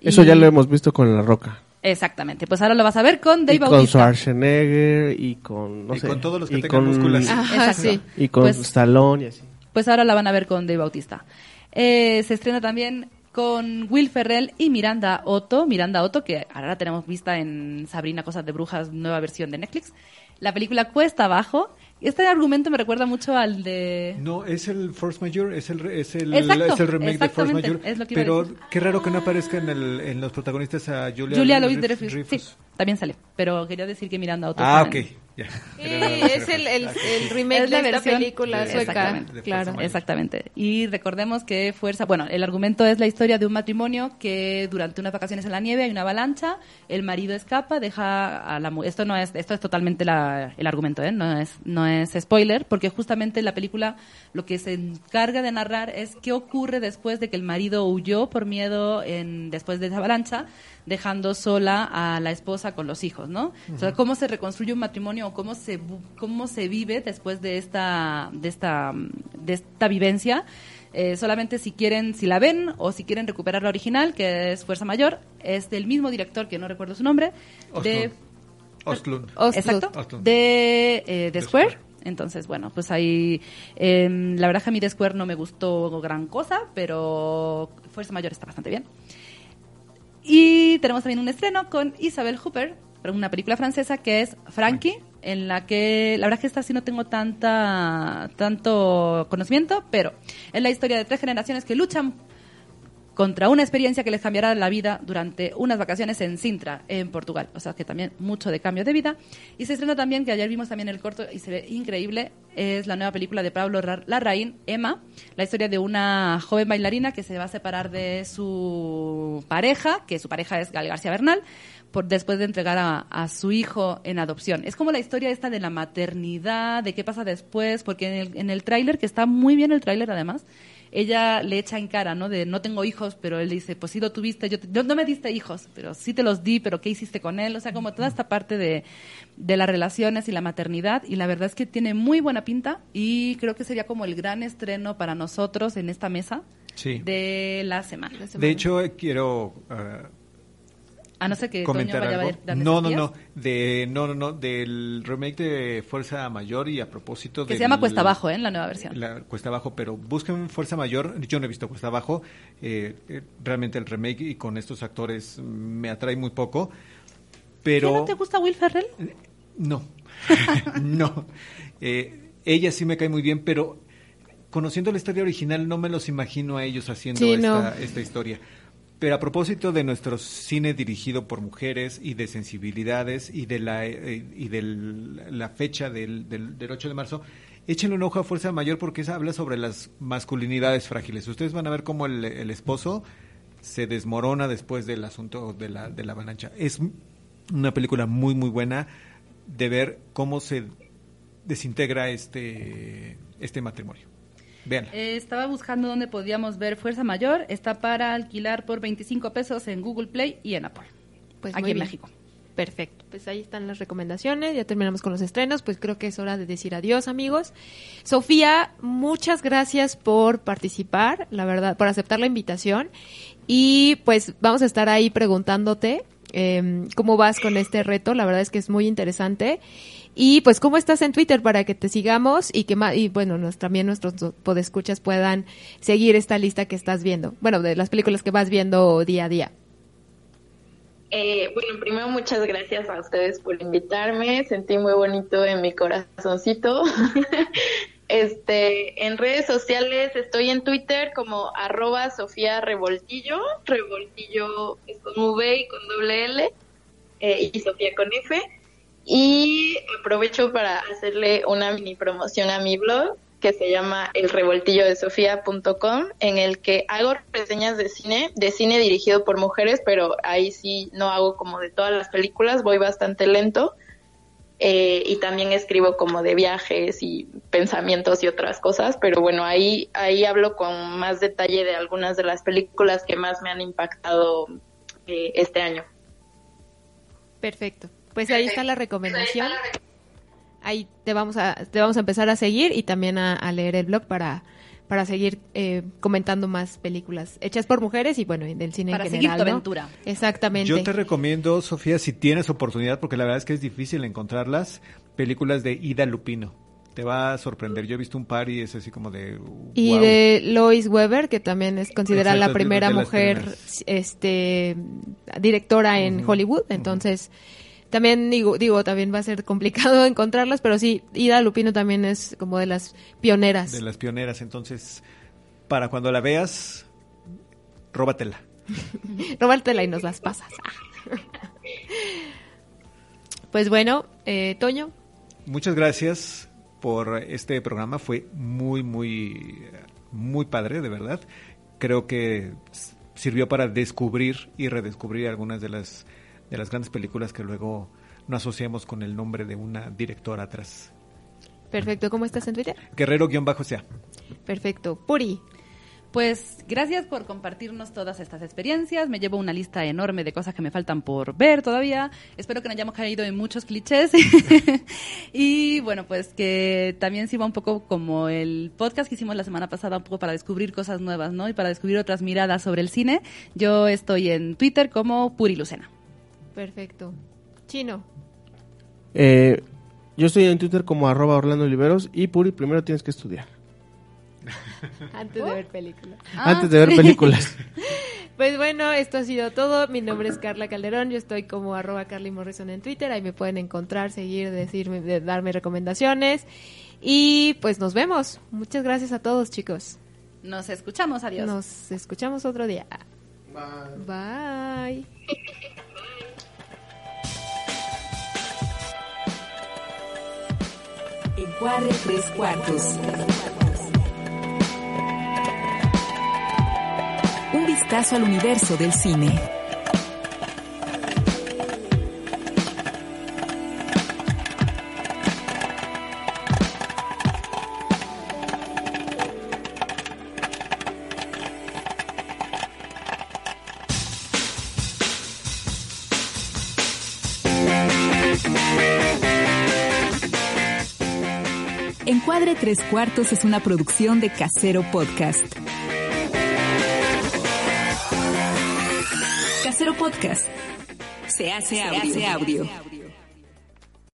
Eso y- ya lo hemos visto con La Roca. Exactamente, pues ahora lo vas a ver con Dave y con Bautista. Schwarzenegger y con no Y sé, con todos los que y tengan con-. Ajá, Exacto. sí. y con Pues- Stallone y así. Pues ahora la van a ver con Dave Bautista. Eh, se estrena también con Will Ferrell y Miranda Otto. Miranda Otto, que ahora la tenemos vista en Sabrina Cosas de Brujas, nueva versión de Netflix. La película Cuesta Abajo. Este argumento me recuerda mucho al de... No, es el Force Major, es el, es el, Exacto, es el remake de Force Major. a pero qué raro que no aparezca en, el, en los protagonistas a Julia, Julia Louis Dreyfus. Sí, también sale. Pero quería decir que Miranda Otto... Ah, está ok. Es el, el, el remake Es la de esta versión- película sueca. exactamente. Claro. Exactamente. Y recordemos que Fuerza, bueno, el argumento es la historia de un matrimonio que durante unas vacaciones en la nieve hay una avalancha, el marido escapa, deja a la mujer. Esto no es, esto es totalmente la- el argumento, ¿eh? no es, no es spoiler, porque justamente la película lo que se encarga de narrar es qué ocurre después de que el marido huyó por miedo en, después de esa avalancha, dejando sola a la esposa con los hijos, ¿no? O sea, cómo se reconstruye un matrimonio cómo se cómo se vive después de esta de esta de esta vivencia. Eh, solamente si quieren, si la ven o si quieren recuperar la original, que es Fuerza Mayor, es del mismo director que no recuerdo su nombre, de Ostlund. Ostlund. Exacto. Ostlund. De, eh, de De Square. Square. Entonces, bueno, pues ahí. em, la verdad que a mí de Square no me gustó gran cosa, pero Fuerza Mayor está bastante bien. Y tenemos también un estreno con Isabel Hooper, una película francesa que es Frankie, en la que la verdad es que esta sí no tengo tanta tanto conocimiento, pero es la historia de tres generaciones que luchan contra una experiencia que les cambiará la vida durante unas vacaciones en Sintra, en Portugal. O sea que también mucho de cambio de vida. Y se estrena también, que ayer vimos también el corto y se ve increíble, es la nueva película de Pablo Ra- Larraín, Emma, la historia de una joven bailarina que se va a separar de su pareja, que su pareja es Gal García Bernal, por, después de entregar a, a su hijo en adopción. Es como la historia esta de la maternidad, de qué pasa después, porque en el, en el tráiler, que está muy bien el tráiler además, ella le echa en cara, ¿no? De no tengo hijos, pero él dice, pues sí lo tuviste, yo te- no, no me diste hijos, pero sí te los di, pero ¿qué hiciste con él? O sea, como toda esta parte de, de las relaciones y la maternidad, y la verdad es que tiene muy buena pinta, y creo que sería como el gran estreno para nosotros en esta mesa Sí. de la semana. De hecho, eh, quiero ah, A no ser que Toño comentar vaya a algo. grandes No, no, no, de no, no, no, del remake de Fuerza Mayor y a propósito Que del- se llama Cuesta Abajo, ¿eh? En la nueva versión. La Cuesta Abajo, pero busquen Fuerza Mayor. Yo no he visto Cuesta Abajo. eh, eh, realmente el remake y con estos actores me atrae muy poco. Pero ¿Qué no te gusta Will Ferrell? no, no. Eh, ella sí me cae muy bien, pero conociendo la historia original no me los imagino a ellos haciendo Sí, esta, no. esta historia. Pero a propósito de nuestro cine dirigido por mujeres y de sensibilidades y de la, eh, y de la fecha del, del, del 8 de marzo, échenle un ojo a Fuerza Mayor porque esa habla sobre las masculinidades frágiles. Ustedes van a ver cómo el, el esposo se desmorona después del asunto de la, de la avalancha. Es una película muy, muy buena de ver cómo se desintegra este, este matrimonio. Veanla. Eh, estaba buscando dónde podíamos ver Fuerza Mayor. Está para alquilar por 25 pesos en Google Play y en Apple. Pues aquí en bien. México. Perfecto. Pues ahí están las recomendaciones. Ya terminamos con los estrenos. Pues creo que es hora de decir adiós, amigos. Sofía, muchas gracias por participar, la verdad, por aceptar la invitación. Y pues vamos a estar ahí preguntándote eh, cómo vas con este reto. La verdad es que es muy interesante. Y pues cómo estás en Twitter para que te sigamos y que ma- y bueno, nos, también nuestros podescuchas puedan seguir esta lista que estás viendo. Bueno, de las películas que vas viendo día a día. Eh, bueno, primero muchas gracias a ustedes por invitarme. Sentí muy bonito en mi corazoncito. este, en redes sociales estoy en Twitter como arroba Sofía Revoltillo. Revoltillo es con V y con doble L eh, y Sofía con F. Y aprovecho para hacerle una mini promoción a mi blog que se llama elrevoltillodesofía.com en el que hago reseñas de cine, de cine dirigido por mujeres, pero ahí sí no hago como de todas las películas, voy bastante lento. Eh, y también escribo como de viajes y pensamientos y otras cosas, pero bueno, ahí, ahí hablo con más detalle de algunas de las películas que más me han impactado eh, este año. Perfecto. Pues ahí está la recomendación. Ahí te vamos a te vamos a empezar a seguir y también a, a leer el blog para para seguir eh, comentando más películas hechas por mujeres y bueno, del cine Para en seguir general. tu ¿no? aventura. Exactamente. Yo te recomiendo, Sofía, si tienes oportunidad, porque la verdad es que es difícil encontrarlas, películas de Ida Lupino. Te va a sorprender. Yo he visto un par y es así como de... Y de Lois Weber, que también es considerada Exacto, la primera mujer primeras. este directora en Hollywood, entonces también digo, digo, también va a ser complicado encontrarlas, pero sí, Ida Lupino también es como de las pioneras. de las pioneras. Entonces, para cuando la veas, róbatela. Róbatela y nos las pasas. pues bueno, eh, Toño, Muchas gracias por este programa. Fue muy, muy, muy padre, de verdad. Creo que sirvió para descubrir y redescubrir algunas de las, de las grandes películas que luego no asociamos con el nombre de una directora atrás. perfecto, ¿cómo estás en Twitter? Guerrero-sea. Perfecto, Puri. Pues gracias por compartirnos todas estas experiencias. Me llevo una lista enorme de cosas que me faltan por ver todavía. Espero que no hayamos caído en muchos clichés. y bueno, pues que también sirva un poco como el podcast que hicimos la semana pasada, un poco para descubrir cosas nuevas, ¿no? Y para descubrir otras miradas sobre el cine. Yo estoy en Twitter como Puri Lucena. Perfecto. Chino. Eh, yo estoy en Twitter como arroba Orlando Oliveros y Puri, primero tienes que estudiar. Antes de ver película. Antes de ver películas. Pues bueno, esto ha sido todo. Mi nombre es Carla Calderón. Yo estoy como arroba Carly Morrison en Twitter. Ahí me pueden encontrar, seguir, decirme, de- darme recomendaciones. Y pues nos vemos. Muchas gracias a todos, chicos. Nos escuchamos. Adiós. Nos escuchamos otro día. Bye. Encuadre tres cuartos. Un vistazo al universo del cine. Tres Cuartos es una producción de Casero Podcast. Casero Podcast. Se hace audio. Se hace audio.